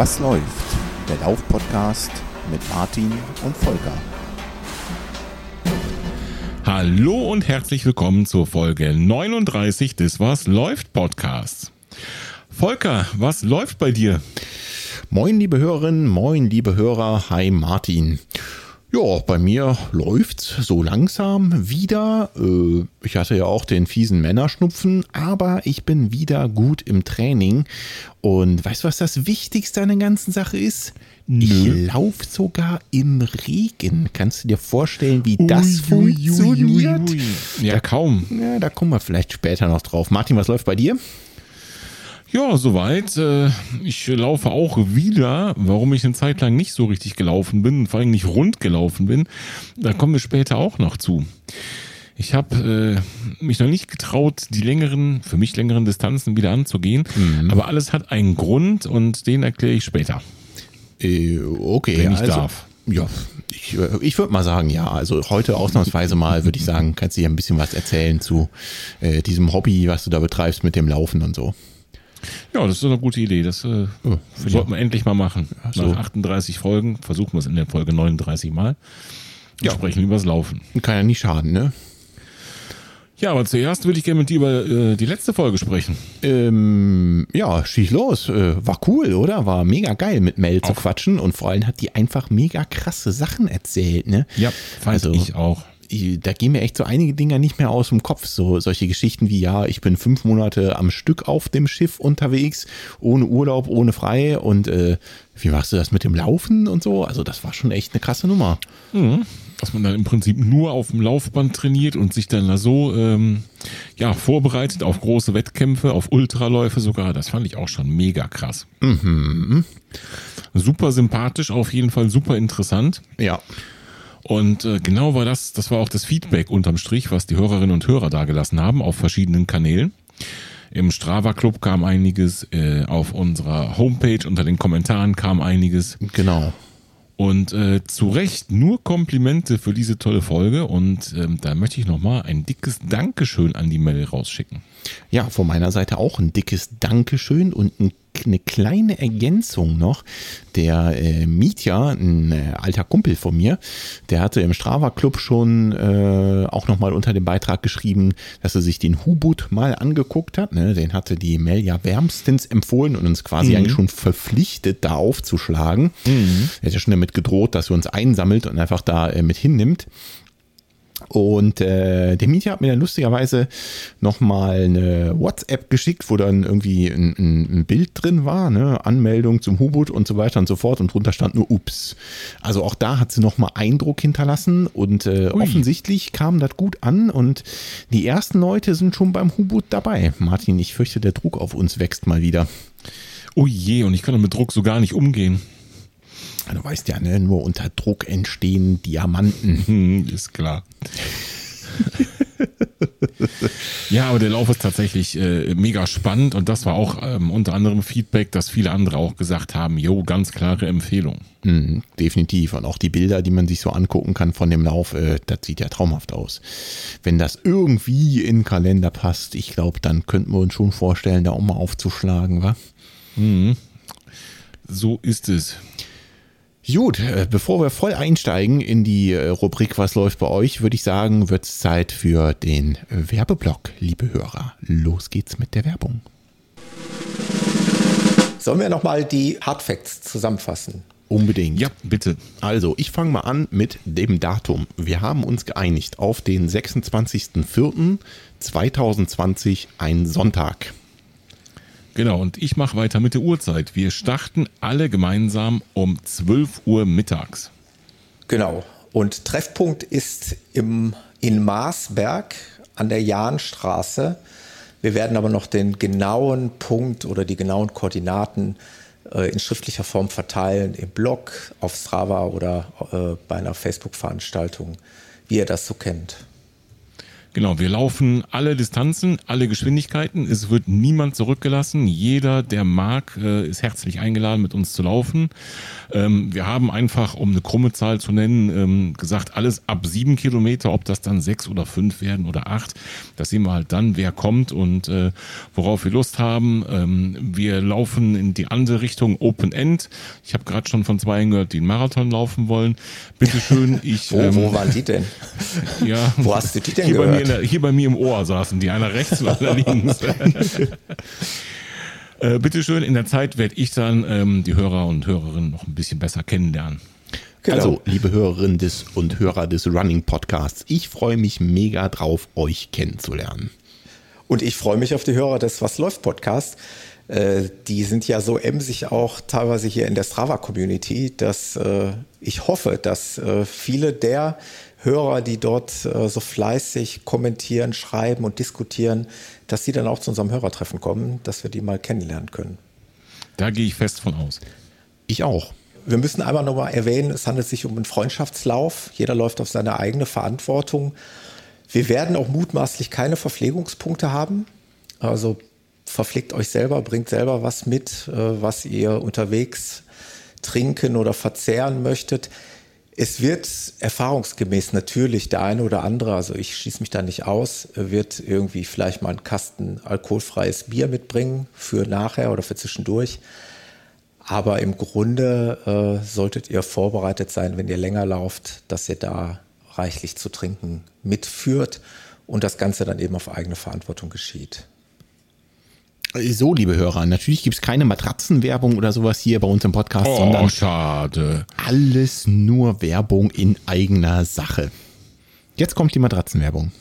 Was läuft? Der Lauf-Podcast mit Martin und Volker. Hallo und herzlich willkommen zur Folge 39 des Was läuft Podcasts. Volker, was läuft bei dir? Moin, liebe Hörerinnen, moin, liebe Hörer, hi Martin. Ja, bei mir läuft's so langsam wieder. Äh, ich hatte ja auch den fiesen Männerschnupfen, aber ich bin wieder gut im Training. Und weißt du, was das Wichtigste an der ganzen Sache ist? Nö. Ich laufe sogar im Regen. Kannst du dir vorstellen, wie das Ui, ui, funktioniert? ui, ui. Ja, kaum. Ja, da kommen wir vielleicht später noch drauf. Martin, was läuft bei dir? Ja, soweit. Äh, Ich laufe auch wieder. Warum ich eine Zeit lang nicht so richtig gelaufen bin, vor allem nicht rund gelaufen bin, da kommen wir später auch noch zu. Ich habe äh, mich noch nicht getraut, die längeren, für mich längeren Distanzen wieder anzugehen. Aber alles hat einen Grund und den erkläre ich später. Äh, okay, Wenn ich also, darf. Ja, ich, äh, ich würde mal sagen, ja. Also heute ausnahmsweise mal, würde ich sagen, kannst du dir ein bisschen was erzählen zu äh, diesem Hobby, was du da betreibst mit dem Laufen und so. Ja, das ist eine gute Idee. Das äh, sollten wir endlich mal machen. so. Nach 38 Folgen versuchen wir es in der Folge 39 mal. Und Ja. sprechen über das Laufen. Kann ja nicht schaden, ne? Ja, aber zuerst würde ich gerne mit dir über äh, die letzte Folge sprechen. Ähm, ja, schieß los. Äh, war cool, oder? War mega geil, mit Mel zu quatschen. Und vor allem hat die einfach mega krasse Sachen erzählt, ne? fand Also- ich auch. Da gehen mir echt so einige Dinger nicht mehr aus dem Kopf. So solche Geschichten wie, ja, ich bin fünf Monate am Stück auf dem Schiff unterwegs, ohne Urlaub, ohne frei und äh, wie machst du das mit dem Laufen und so? Also das war schon echt eine krasse Nummer. Dass man dann im Prinzip nur auf dem Laufband trainiert und sich dann da so ähm, ja, vorbereitet auf große Wettkämpfe, auf Ultraläufe sogar. Das fand ich auch schon mega krass. Super sympathisch, auf jeden Fall super interessant. Ja. Und äh, genau war das, das war auch das Feedback unterm Strich, was die Hörerinnen und Hörer dagelassen haben auf verschiedenen Kanälen. Im Strava Club kam einiges, äh, auf unserer Homepage unter den Kommentaren kam einiges. Genau. Und äh, zu Recht nur Komplimente für diese tolle Folge. Und ähm, da möchte ich nochmal ein dickes Dankeschön an die Mail rausschicken. Ja, von meiner Seite auch ein dickes Dankeschön und ein, eine kleine Ergänzung noch. Der äh, Mietja, ein äh, alter Kumpel von mir, der hatte im Strava Club schon äh, auch nochmal unter dem Beitrag geschrieben, dass er sich den Hubut mal angeguckt hat. Ne? Den hatte die Mel ja wärmstens empfohlen und uns quasi eigentlich schon verpflichtet, da aufzuschlagen. Er hat ja schon damit gedroht, dass er uns einsammelt und einfach da äh, mit hinnimmt. Und äh, der Mietja hat mir dann lustigerweise nochmal eine WhatsApp geschickt, wo dann irgendwie ein, ein, Bild drin war, ne? Anmeldung zum Hubut und so weiter und so fort. Und drunter stand nur Ups. Also auch da hat sie nochmal Eindruck hinterlassen und äh, offensichtlich kam das gut an und die ersten Leute sind schon beim Hubut dabei. Martin, ich fürchte, der Druck auf uns wächst mal wieder. Oh je, und ich kann mit Druck so gar nicht umgehen. Du weißt ja, ne? nur unter Druck entstehen Diamanten. Hm, ist klar. ja, aber der Lauf ist tatsächlich äh, mega spannend und das war auch ähm, unter anderem Feedback, dass viele andere auch gesagt haben, jo, ganz klare Empfehlung. Mhm, definitiv. Und auch die Bilder, die man sich so angucken kann von dem Lauf, äh, das sieht ja traumhaft aus. Wenn das irgendwie in den Kalender passt, ich glaube, dann könnten wir uns schon vorstellen, da auch mal aufzuschlagen, wa? So ist es. Gut, äh, bevor wir voll einsteigen in die äh, Rubrik Was läuft bei euch, würde ich sagen, wird es Zeit für den Werbeblock, liebe Hörer. Los geht's mit der Werbung. Sollen wir nochmal die Hardfacts zusammenfassen? Unbedingt. Ja, bitte. Also, ich fange mal an mit dem Datum. Wir haben uns geeinigt auf den 26.04.2020, ein Sonntag. Genau, und ich mache weiter mit der Uhrzeit. Wir starten alle gemeinsam um 12 Uhr mittags. Genau. Und Treffpunkt ist im, in Marsberg an der Jahnstraße. Wir werden aber noch den genauen Punkt oder die genauen Koordinaten äh, in schriftlicher Form verteilen im Blog, auf Strava oder äh, bei einer Facebook-Veranstaltung, wie ihr das so kennt. Genau, wir laufen alle Distanzen, alle Geschwindigkeiten. Es wird niemand zurückgelassen. Jeder, der mag, äh, ist herzlich eingeladen, mit uns zu laufen. Ähm, wir haben einfach, um eine krumme Zahl zu nennen, ähm, gesagt, alles ab sieben Kilometer, ob das dann sechs oder fünf werden oder acht. Das sehen wir halt dann, wer kommt und äh, worauf wir Lust haben. Ähm, wir laufen in die andere Richtung Open End. Ich habe gerade schon von zwei gehört, die einen Marathon laufen wollen. Bitteschön, ich. wo, wo waren die denn? Ja, Wo hast du die denn bei, mir der, hier bei mir im Ohr saßen die, einer rechts und einer links. äh, bitteschön, in der Zeit werde ich dann ähm, die Hörer und Hörerinnen noch ein bisschen besser kennenlernen. Genau. Also, liebe Hörerinnen des und Hörer des Running Podcasts, ich freue mich mega drauf, euch kennenzulernen. Und ich freue mich auf die Hörer des Was läuft Podcast. Äh, die sind ja so emsig auch teilweise hier in der Strava-Community, dass äh, ich hoffe, dass äh, viele der Hörer, die dort äh, so fleißig kommentieren, schreiben und diskutieren, dass sie dann auch zu unserem Hörertreffen kommen, dass wir die mal kennenlernen können. Da gehe ich fest von aus. Ich auch. Wir müssen einmal nochmal erwähnen, es handelt sich um einen Freundschaftslauf. Jeder läuft auf seine eigene Verantwortung. Wir werden auch mutmaßlich keine Verpflegungspunkte haben. Also verpflegt euch selber, bringt selber was mit, äh, was ihr unterwegs trinken oder verzehren möchtet. Es wird erfahrungsgemäß natürlich der eine oder andere, also ich schließe mich da nicht aus, wird irgendwie vielleicht mal einen Kasten alkoholfreies Bier mitbringen für nachher oder für zwischendurch. Aber im Grunde äh, solltet ihr vorbereitet sein, wenn ihr länger lauft, dass ihr da reichlich zu trinken mitführt und das Ganze dann eben auf eigene Verantwortung geschieht. So, liebe Hörer, natürlich gibt es keine Matratzenwerbung oder sowas hier bei uns im Podcast, Oh, sondern schade. alles nur Werbung in eigener Sache. Jetzt kommt die Matratzenwerbung.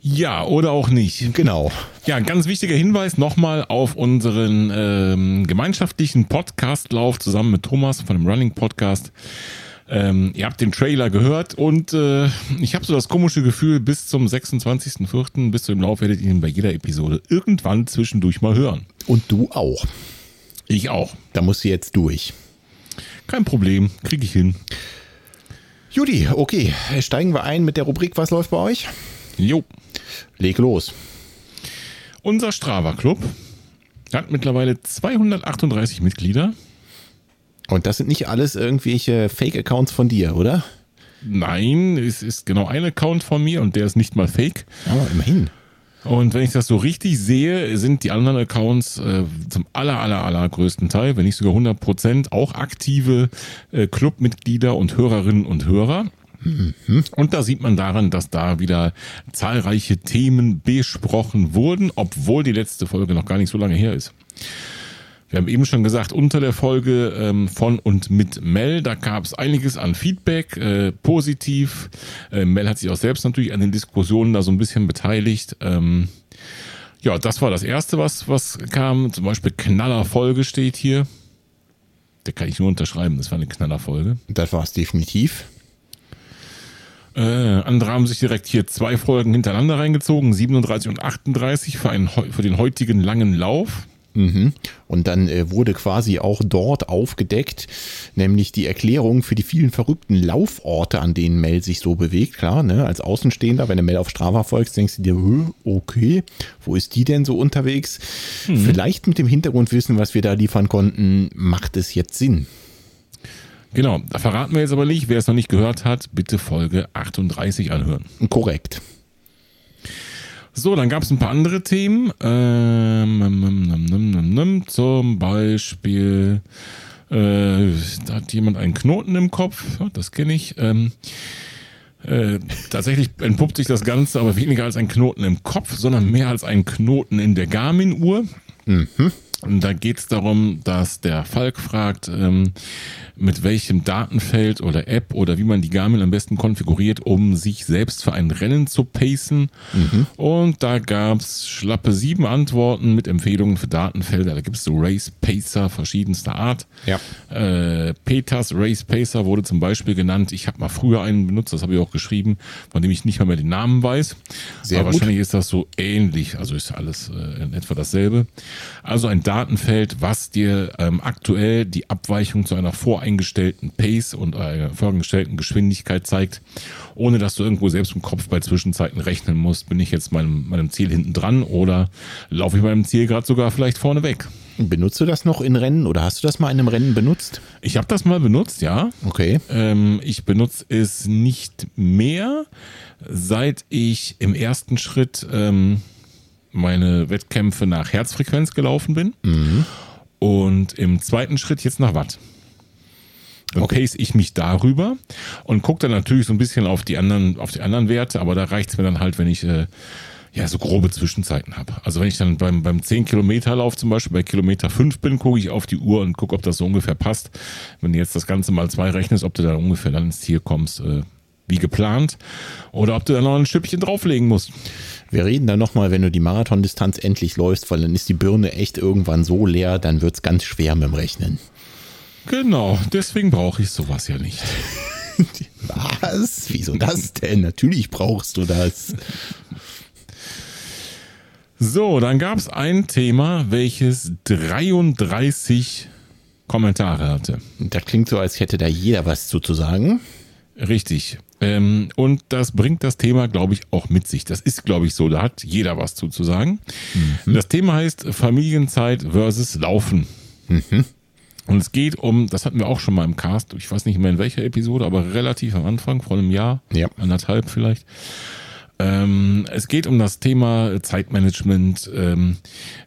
Ja, oder auch nicht. Genau. Ja, ein ganz wichtiger Hinweis nochmal auf unseren ähm, gemeinschaftlichen Podcastlauf zusammen mit Thomas von dem Running Podcast. Ähm, ihr habt den Trailer gehört und äh, ich habe so das komische Gefühl, bis zum 26.04., bis zu dem Lauf werdet ihr ihn bei jeder Episode irgendwann zwischendurch mal hören. Und du auch. Ich auch. Da musst du jetzt durch. Kein Problem, kriege ich hin. Judy, okay, steigen wir ein mit der Rubrik Was läuft bei euch? Jo. Leg los. Unser Strava Club hat mittlerweile 238 Mitglieder. Und das sind nicht alles irgendwelche Fake-Accounts von dir, oder? Nein, es ist genau ein Account von mir und der ist nicht mal fake. Aber immerhin. Und wenn ich das so richtig sehe, sind die anderen Accounts äh, zum aller, aller, aller größten Teil, wenn nicht sogar 100 Prozent, auch aktive äh, Clubmitglieder und Hörerinnen und Hörer. Und da sieht man daran, dass da wieder zahlreiche Themen besprochen wurden, obwohl die letzte Folge noch gar nicht so lange her ist. Wir haben eben schon gesagt, unter der Folge ähm, von und mit Mel, da gab es einiges an Feedback, äh, positiv. Äh, Mel hat sich auch selbst natürlich an den Diskussionen da so ein bisschen beteiligt. Ähm, ja, das war das Erste, was, was kam. Zum Beispiel Knallerfolge steht hier. Der kann ich nur unterschreiben, das war eine Knallerfolge. Das war es definitiv. Äh, andere haben sich direkt hier zwei Folgen hintereinander reingezogen, 37 und 38 für, einen, für den heutigen langen Lauf. Mhm. Und dann äh, wurde quasi auch dort aufgedeckt, nämlich die Erklärung für die vielen verrückten Lauforte, an denen Mel sich so bewegt. Klar, ne? als Außenstehender, wenn du Mel auf Strava folgst, denkst du dir, "Hö, okay, wo ist die denn so unterwegs? Vielleicht mit dem Hintergrundwissen, was wir da liefern konnten, macht es jetzt Sinn. Genau, da verraten wir jetzt aber nicht. Wer es noch nicht gehört hat, bitte Folge 38 anhören. Korrekt. So, dann gab es ein paar andere Themen. Ähm, num, num. zum Beispiel, äh, da hat jemand einen Knoten im Kopf. Das kenne ich. Ähm, äh, tatsächlich entpuppt sich das Ganze aber weniger als ein Knoten im Kopf, sondern mehr als ein Knoten in der Garmin-Uhr. Und da geht es darum, dass der Falk fragt, ähm, mit welchem Datenfeld oder App oder wie man die Garmin am besten konfiguriert, um sich selbst für ein Rennen zu pacen. Und da gab's schlappe sieben Antworten mit Empfehlungen für Datenfelder. Da gibt's so Race Pacer verschiedenster Art. Ja. Äh, Peters Race Pacer wurde zum Beispiel genannt. Ich habe mal früher einen benutzt, das habe ich auch geschrieben, von dem ich nicht mal mehr den Namen weiß. Sehr Aber gut. wahrscheinlich ist das so ähnlich. Also ist alles äh, in etwa dasselbe. Also ein Datenfeld, was dir ähm, aktuell die Abweichung zu einer voreingestellten Pace und einer voreingestellten Geschwindigkeit zeigt, ohne dass du irgendwo selbst im Kopf bei Zwischenzeiten rechnen musst, bin ich jetzt meinem, meinem Ziel hinten dran oder laufe ich meinem Ziel gerade sogar vielleicht vorne weg. Benutzt du das noch in Rennen oder hast du das mal in einem Rennen benutzt? Ich habe das mal benutzt, ja. Okay. Ähm, ich benutze es nicht mehr, seit ich im ersten Schritt ähm, meine Wettkämpfe nach Herzfrequenz gelaufen bin und im zweiten Schritt jetzt nach Watt. Dann Okay. pace ich mich darüber und gucke dann natürlich so ein bisschen auf die anderen, auf die anderen Werte, aber da reicht's mir dann halt, wenn ich äh, ja so grobe Zwischenzeiten habe. Also wenn ich dann beim, beim 10 Kilometer Lauf zum Beispiel bei Kilometer 5 bin, gucke ich auf die Uhr und gucke, ob das so ungefähr passt. Wenn du jetzt das Ganze mal zwei rechnest, ob du dann ungefähr dann ins Ziel kommst, äh, wie geplant, oder ob du dann noch ein Stückchen drauflegen musst. Wir reden dann nochmal, wenn du die Marathondistanz endlich läufst, weil dann ist die Birne echt irgendwann so leer, dann wird's ganz schwer mit dem Rechnen. Genau, deswegen brauche ich sowas ja nicht. Was? Wieso das denn? Natürlich brauchst du das. So, dann gab es ein Thema, welches 33 Kommentare hatte. Das klingt so, als hätte da jeder was zu, zu sagen. Richtig. Ähm, und das bringt das Thema, glaube ich, auch mit sich. Das ist, glaube ich, so. Da hat jeder was zu, zu sagen. Das Thema heißt Familienzeit versus Laufen. Und es geht um, das hatten wir auch schon mal im Cast, ich weiß nicht mehr in welcher Episode, aber relativ am Anfang, vor einem Jahr, Ja. anderthalb vielleicht. Ähm, es geht um das Thema Zeitmanagement, ähm,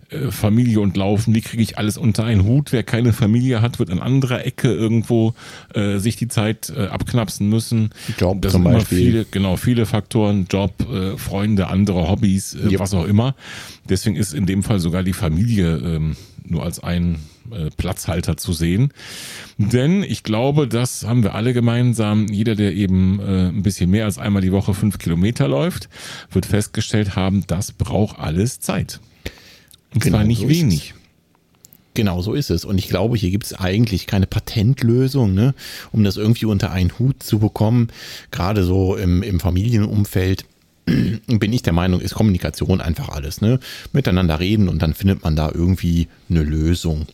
äh, Familie und Laufen. Wie kriege ich alles unter einen Hut? Wer keine Familie hat, wird an anderer Ecke irgendwo äh, sich die Zeit äh, abknapsen müssen. Job das zum sind Beispiel. viele, genau, viele Faktoren, Job, äh, Freunde, andere Hobbys, äh, Ja. was auch immer. Deswegen ist in dem Fall sogar die Familie ähm, nur als ein äh, Platzhalter zu sehen. Denn ich glaube, das haben wir alle gemeinsam. Jeder, der eben äh, ein bisschen mehr als einmal die Woche fünf Kilometer läuft, wird festgestellt haben, das braucht alles Zeit. Und Genau, zwar nicht so wenig. Genau, so ist es. Und ich glaube, hier gibt es eigentlich keine Patentlösung, ne, um das irgendwie unter einen Hut zu bekommen. Gerade so im, im Familienumfeld bin ich der Meinung, ist Kommunikation einfach alles. Ne? Miteinander reden und dann findet man da irgendwie eine Lösung.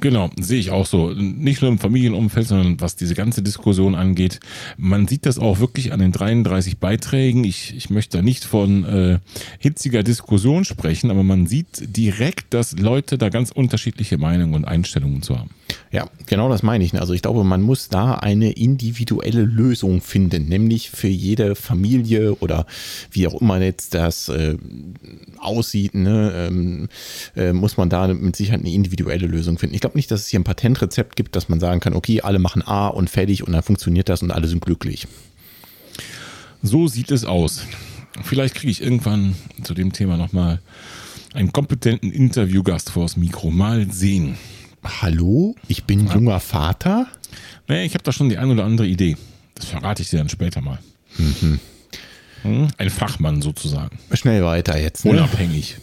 Genau, sehe ich auch so. Nicht nur im Familienumfeld, sondern was diese ganze Diskussion angeht. Man sieht das auch wirklich an den 33 Beiträgen. Ich, ich möchte da nicht von äh, hitziger Diskussion sprechen, aber man sieht direkt, dass Leute da ganz unterschiedliche Meinungen und Einstellungen zu haben. Ja, genau das meine ich. Also ich glaube, man muss da eine individuelle Lösung finden, nämlich für jede Familie oder wie auch immer jetzt das äh, aussieht, ne, ähm, äh, muss man da mit Sicherheit eine individuelle Lösung finden. Ich glaube nicht, dass es hier ein Patentrezept gibt, dass man sagen kann, okay, alle machen A und fertig und dann funktioniert das und alle sind glücklich. So sieht es aus. Vielleicht kriege ich irgendwann zu dem Thema nochmal einen kompetenten Interviewgast vors Mikro. Mal sehen. Hallo, ich bin junger Vater. Naja, ich habe da schon die ein oder andere Idee. Das verrate ich dir dann später mal. Hm? Ein Fachmann sozusagen. Schnell weiter jetzt, ne? Unabhängig.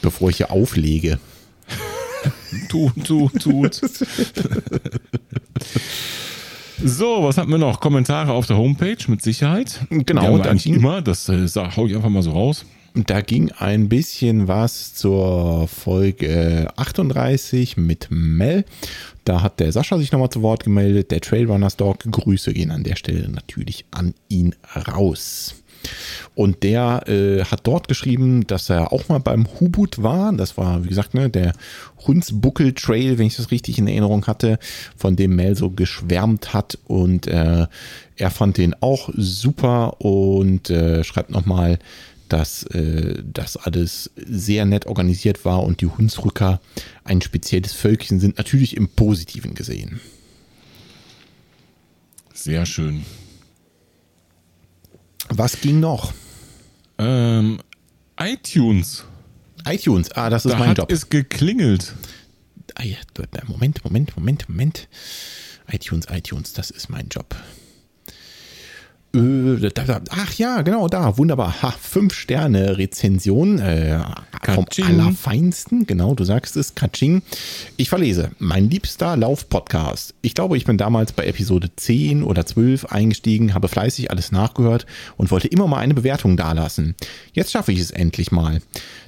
bevor ich hier auflege. Tut, tut, tut. So, was hatten wir noch? Kommentare auf der Homepage mit Sicherheit. Genau, Die haben eigentlich immer. Das äh, hau ich einfach mal so raus. Da ging ein bisschen was zur Folge 38 mit Mel. Da hat der Sascha sich nochmal zu Wort gemeldet. Der Trailrunners Dog. Grüße gehen an der Stelle natürlich an ihn raus. Und der äh, hat dort geschrieben, dass er auch mal beim Hubut war. Das war, wie gesagt, ne, der Hunsbuckel Trail, wenn ich das richtig in Erinnerung hatte, von dem Mel so geschwärmt hat. Und äh, er fand den auch super und äh, schreibt nochmal, dass äh, das alles sehr nett organisiert war und die Hunsrücker ein spezielles Völkchen sind, natürlich im Positiven gesehen. Sehr schön. Was ging noch? Ähm, iTunes. iTunes, ah, das ist Da mein hat Job. es geklingelt. Ah, ja, Moment, Moment, Moment, Moment. iTunes, iTunes, das ist mein Job. Äh, ach ja, genau, da, wunderbar. Ha, fünf Sterne Rezension äh, vom Allerfeinsten. Genau, du sagst es, Katsching. Ich verlese. Mein liebster Lauf-Podcast. Ich glaube, ich bin damals bei Episode 10 oder 12 eingestiegen, habe fleißig alles nachgehört und wollte immer mal eine Bewertung dalassen. Jetzt schaffe ich es endlich mal.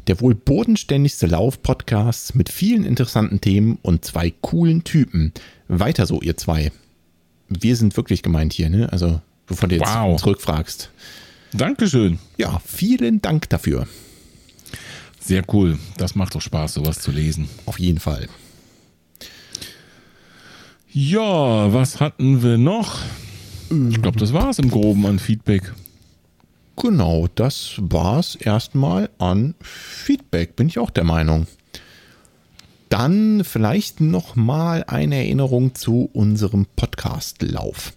Der wohl bodenständigste Lauf-Podcast mit vielen interessanten Themen und zwei coolen Typen. Weiter so, ihr zwei. Wir sind wirklich gemeint hier, ne? Also bevor du jetzt wow. zurückfragst. Dankeschön. Ja, vielen Dank dafür. Sehr cool. Das macht doch Spaß, sowas zu lesen. Auf jeden Fall. Ja, was hatten wir noch? Ich glaube, das war es im Groben an Feedback. Genau, das war es erstmal an Feedback, bin ich auch der Meinung. Dann vielleicht nochmal eine Erinnerung zu unserem Podcastlauf.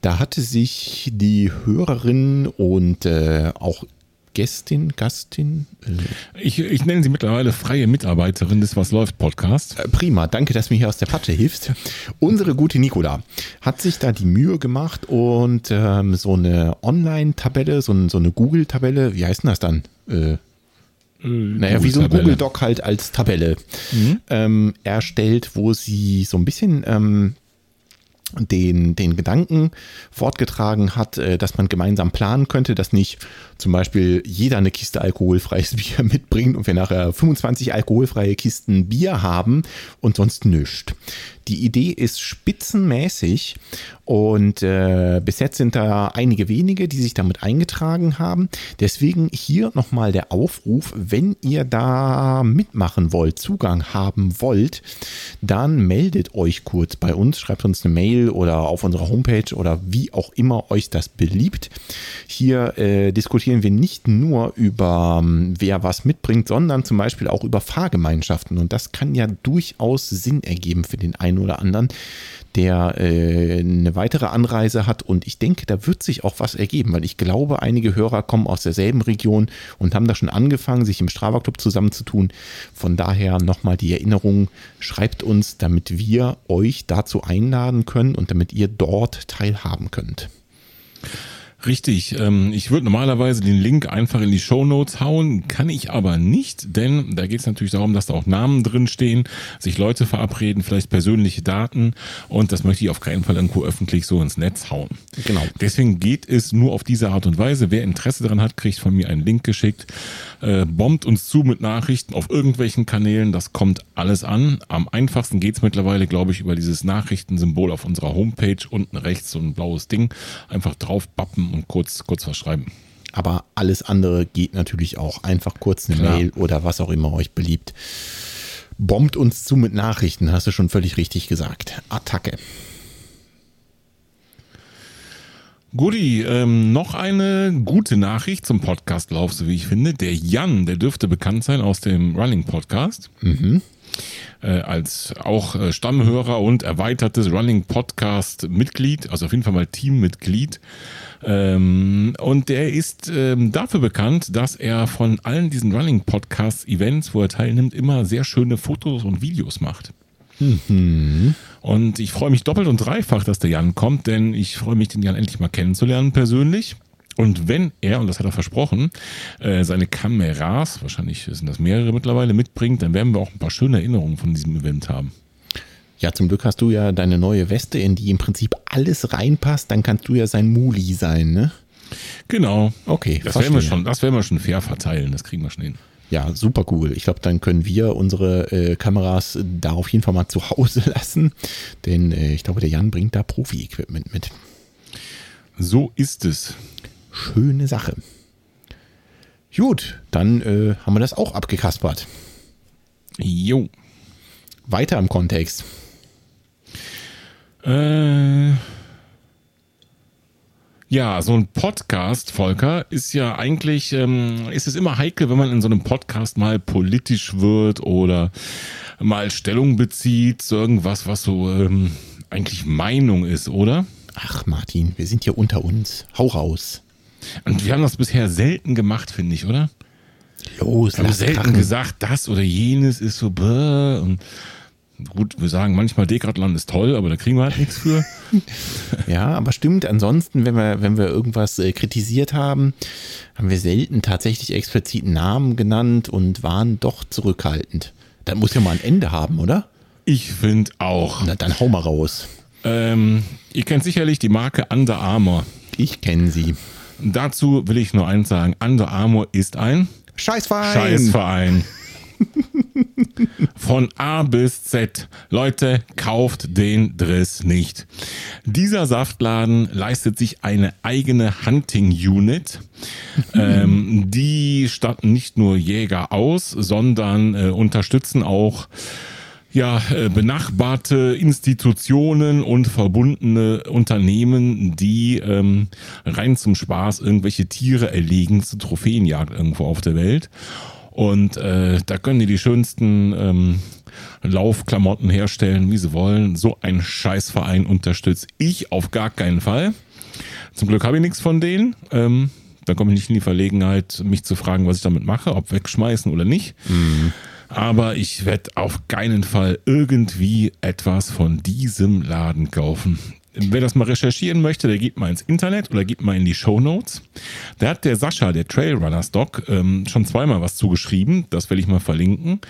Da hatte sich die Hörerin und äh, auch Gästin, Gastin? Äh, ich, ich nenne sie mittlerweile freie Mitarbeiterin des Was läuft Podcast. Äh, prima, danke, dass du mir hier aus der Patsche hilfst. Unsere gute Nicola hat sich da die Mühe gemacht und ähm, so eine Online-Tabelle, so, so, eine Google-Tabelle, wie heißt denn das dann? Äh, äh naja, wie so ein Google-Doc halt als Tabelle mhm. ähm, erstellt, wo sie so ein bisschen ähm, den, den Gedanken fortgetragen hat, äh, dass man gemeinsam planen könnte, dass nicht zum Beispiel jeder eine Kiste alkoholfreies Bier mitbringt und wir nachher 25 alkoholfreie Kisten Bier haben und sonst nichts. Die Idee ist spitzenmäßig und äh, bis jetzt sind da einige wenige, die sich damit eingetragen haben. Deswegen hier nochmal der Aufruf, wenn ihr da mitmachen wollt, Zugang haben wollt, dann meldet euch kurz bei uns, schreibt uns eine Mail oder auf unserer Homepage oder wie auch immer euch das beliebt. Hier äh, diskutieren wir nicht nur über ähm, wer was mitbringt, sondern zum Beispiel auch über Fahrgemeinschaften und das kann ja durchaus Sinn ergeben für den einen oder anderen, der äh, eine weitere Anreise hat. Und ich denke, da wird sich auch was ergeben, weil ich glaube, einige Hörer kommen aus derselben Region und haben da schon angefangen, sich im Strava Club zusammenzutun. Von daher nochmal die Erinnerung, schreibt uns, damit wir euch dazu einladen können und damit ihr dort teilhaben könnt. Richtig. Ähm, ich würde normalerweise den Link einfach in die Show Notes hauen, kann ich aber nicht, denn da geht es natürlich darum, dass da auch Namen drin stehen, sich Leute verabreden, vielleicht persönliche Daten und das möchte ich auf keinen Fall irgendwo öffentlich so ins Netz hauen. Genau. Deswegen geht es nur auf diese Art und Weise. Wer Interesse daran hat, kriegt von mir einen Link geschickt, äh, bombt uns zu mit Nachrichten auf irgendwelchen Kanälen. Das kommt alles an. Am einfachsten geht's mittlerweile, glaube ich, über dieses Nachrichtensymbol auf unserer Homepage unten rechts so ein blaues Ding. Einfach drauf bappen und kurz, kurz was schreiben. Aber alles andere geht natürlich auch. Einfach kurz eine Klar. Mail oder was auch immer euch beliebt. Bombt uns zu mit Nachrichten, hast du schon völlig richtig gesagt. Attacke. Guti, ähm, noch eine gute Nachricht zum Podcastlauf, so wie ich finde. Der Jan, der dürfte bekannt sein aus dem Running Podcast. Mhm. Äh, als auch äh, Stammhörer und erweitertes Running Podcast Mitglied, also auf jeden Fall mal Teammitglied. Ähm, und der ist ähm, dafür bekannt, dass er von allen diesen Running Podcast Events, wo er teilnimmt, immer sehr schöne Fotos und Videos macht. Mhm. Und ich freue mich doppelt und dreifach, dass der Jan kommt, denn ich freue mich, den Jan endlich mal kennenzulernen persönlich. Und wenn er, und das hat er versprochen, äh, seine Kameras, wahrscheinlich sind das mehrere mittlerweile, mitbringt, dann werden wir auch ein paar schöne Erinnerungen von diesem Event haben. Ja, zum Glück hast du ja deine neue Weste, in die im Prinzip alles reinpasst. Dann kannst du ja sein Muli sein, ne? Genau. Okay, das werden wir schon, das werden wir schon fair verteilen. Das kriegen wir schon hin. Ja, super cool. Ich glaube, dann können wir unsere äh, Kameras da auf jeden Fall mal zu Hause lassen, denn äh, ich glaube, der Jan bringt da Profi-Equipment mit. So ist es. Schöne Sache. Gut, dann äh, haben wir das auch abgekaspert. Jo. Weiter im Kontext. Äh, ja, so ein Podcast, Volker, ist ja eigentlich, ähm, ist es immer heikel, wenn man in so einem Podcast mal politisch wird oder mal Stellung bezieht, so irgendwas, was so ähm, eigentlich Meinung ist, oder? Ach, Martin, wir sind hier unter uns. Hau raus. Und wir haben das bisher selten gemacht, finde ich, oder? Los, wir haben selten krachen. gesagt, das oder jenes ist so, bäh, und Gut, wir sagen manchmal Dekathlon ist toll, aber da kriegen wir halt nichts für. Ja, aber stimmt. Ansonsten, wenn wir, wenn wir irgendwas äh, kritisiert haben, haben wir selten tatsächlich explizit Namen genannt und waren doch zurückhaltend. Das muss ja mal ein Ende haben, oder? Ich finde auch. Na, dann hau mal raus. Ähm, ihr kennt sicherlich die Marke Under Armour. Ich kenne sie. Dazu will ich nur eins sagen. Under Armour ist ein Scheißverein. Scheißverein. Von A bis Z. Leute, kauft den Driss nicht. Dieser Saftladen leistet sich eine eigene Hunting Unit. ähm, die statten nicht nur Jäger aus, sondern äh, unterstützen auch ja, äh, benachbarte Institutionen und verbundene Unternehmen, die ähm, rein zum Spaß irgendwelche Tiere erlegen zur Trophäenjagd irgendwo auf der Welt. Und äh, da können die die schönsten ähm, Laufklamotten herstellen, wie sie wollen. So ein Scheißverein unterstütze ich auf gar keinen Fall. Zum Glück habe ich nichts von denen. Ähm, da komme ich nicht in die Verlegenheit, mich zu fragen, was ich damit mache, ob wegschmeißen oder nicht. Mhm. Aber ich werde auf keinen Fall irgendwie etwas von diesem Laden kaufen. Wer das mal recherchieren möchte, der geht mal ins Internet oder geht mal in die Show Notes. Da hat der Sascha, der Trailrunner Stock, ähm, schon zweimal was zugeschrieben. Das will ich mal verlinken.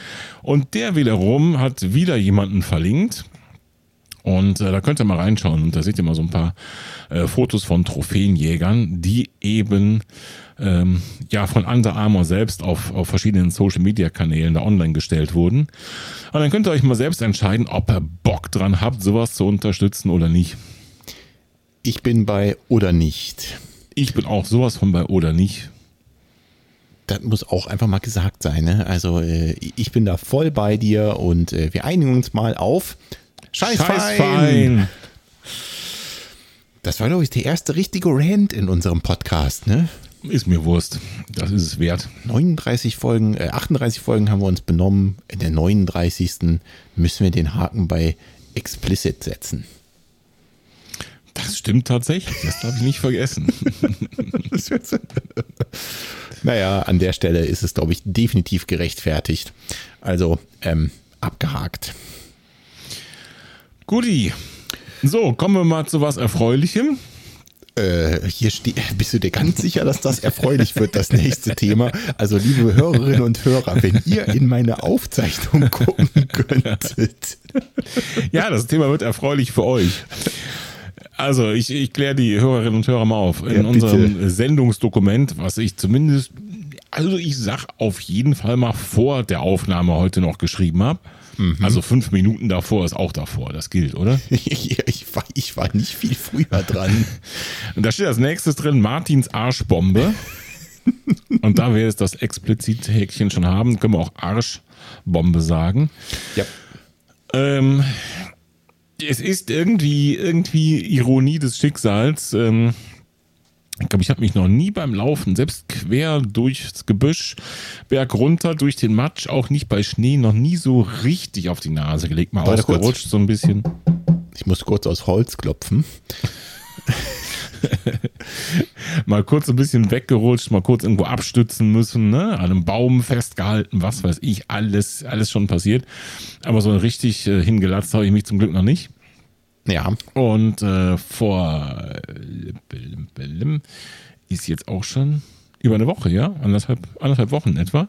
Und der wiederum hat wieder jemanden verlinkt. Und äh, da könnt ihr mal reinschauen und da seht ihr mal so ein paar äh, Fotos von Trophäenjägern, die eben ähm, ja von Under Armour selbst auf, auf verschiedenen Social Media Kanälen da online gestellt wurden. Und dann könnt ihr euch mal selbst entscheiden, ob ihr Bock dran habt, sowas zu unterstützen oder nicht. Ich bin bei oder nicht. Ich bin auch sowas von bei oder nicht. Das muss auch einfach mal gesagt sein. Ne? Also äh, ich bin da voll bei dir und äh, wir einigen uns mal auf Scheißverein. Scheißverein. Das war, glaube ich, der erste richtige Rant in unserem Podcast. Ne? Ist mir Wurst. Das ist es wert. 39 Folgen, äh, 38 Folgen haben wir uns benommen. In der 39. müssen wir den Haken bei explicit setzen. Das stimmt tatsächlich. Das darf ich nicht vergessen. naja, an der Stelle ist es, glaube ich, definitiv gerechtfertigt. Also, ähm, abgehakt. Guti. So, kommen wir mal zu was Erfreulichem. Äh, hier steht, bist du dir ganz sicher, dass das erfreulich wird, das nächste Thema? Also, liebe Hörerinnen und Hörer, wenn ihr in meine Aufzeichnung gucken könntet. Ja, das Thema wird erfreulich für euch. Also, ich, ich kläre die Hörerinnen und Hörer mal auf. In Ja, unserem. Sendungsdokument, was ich zumindest, also ich sag auf jeden Fall mal vor der Aufnahme heute noch geschrieben habe. Also fünf Minuten davor ist auch davor, das gilt, oder? Ich, ich, war, ich war nicht viel früher dran. Und da steht als nächstes drin Martins Arschbombe. Und da wir jetzt das explizite Häkchen schon haben, können wir auch Arschbombe sagen. Ja. Ähm, es ist irgendwie, irgendwie Ironie des Schicksals. Ähm, ich glaube, ich habe mich noch nie beim Laufen, selbst quer durchs Gebüsch, berg runter, durch den Matsch, auch nicht bei Schnee, noch nie so richtig auf die Nase gelegt. Mal Warte kurz. ausgerutscht so ein bisschen. Ich muss kurz aus Holz klopfen. mal kurz ein bisschen weggerutscht, mal kurz irgendwo abstützen müssen, ne? an einem Baum festgehalten, was weiß ich, alles, alles schon passiert. Aber so richtig äh, hingelatzt habe ich mich zum Glück noch nicht. Ja. Und äh, vor ist jetzt auch schon über eine Woche, ja? Anderthalb, anderthalb Wochen etwa.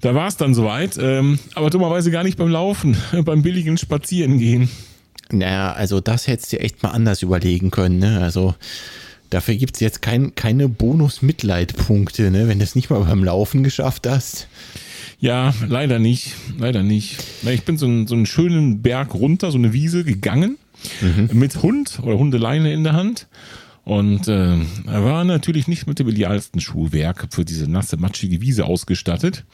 Da war es dann soweit, ähm, aber dummerweise gar nicht beim Laufen, beim billigen Spazierengehen. Naja, also das hättest du dir echt mal anders überlegen können. Ne? Also dafür gibt es jetzt kein, keine Bonus-Mitleidpunkte, ne? wenn du es nicht mal beim Laufen geschafft hast. Ja, leider nicht. Leider nicht. Ich bin so einen, so einen schönen Berg runter, so eine Wiese gegangen mit Hund oder Hundeleine in der Hand. Und äh, er war natürlich nicht mit dem idealsten Schuhwerk für diese nasse, matschige Wiese ausgestattet.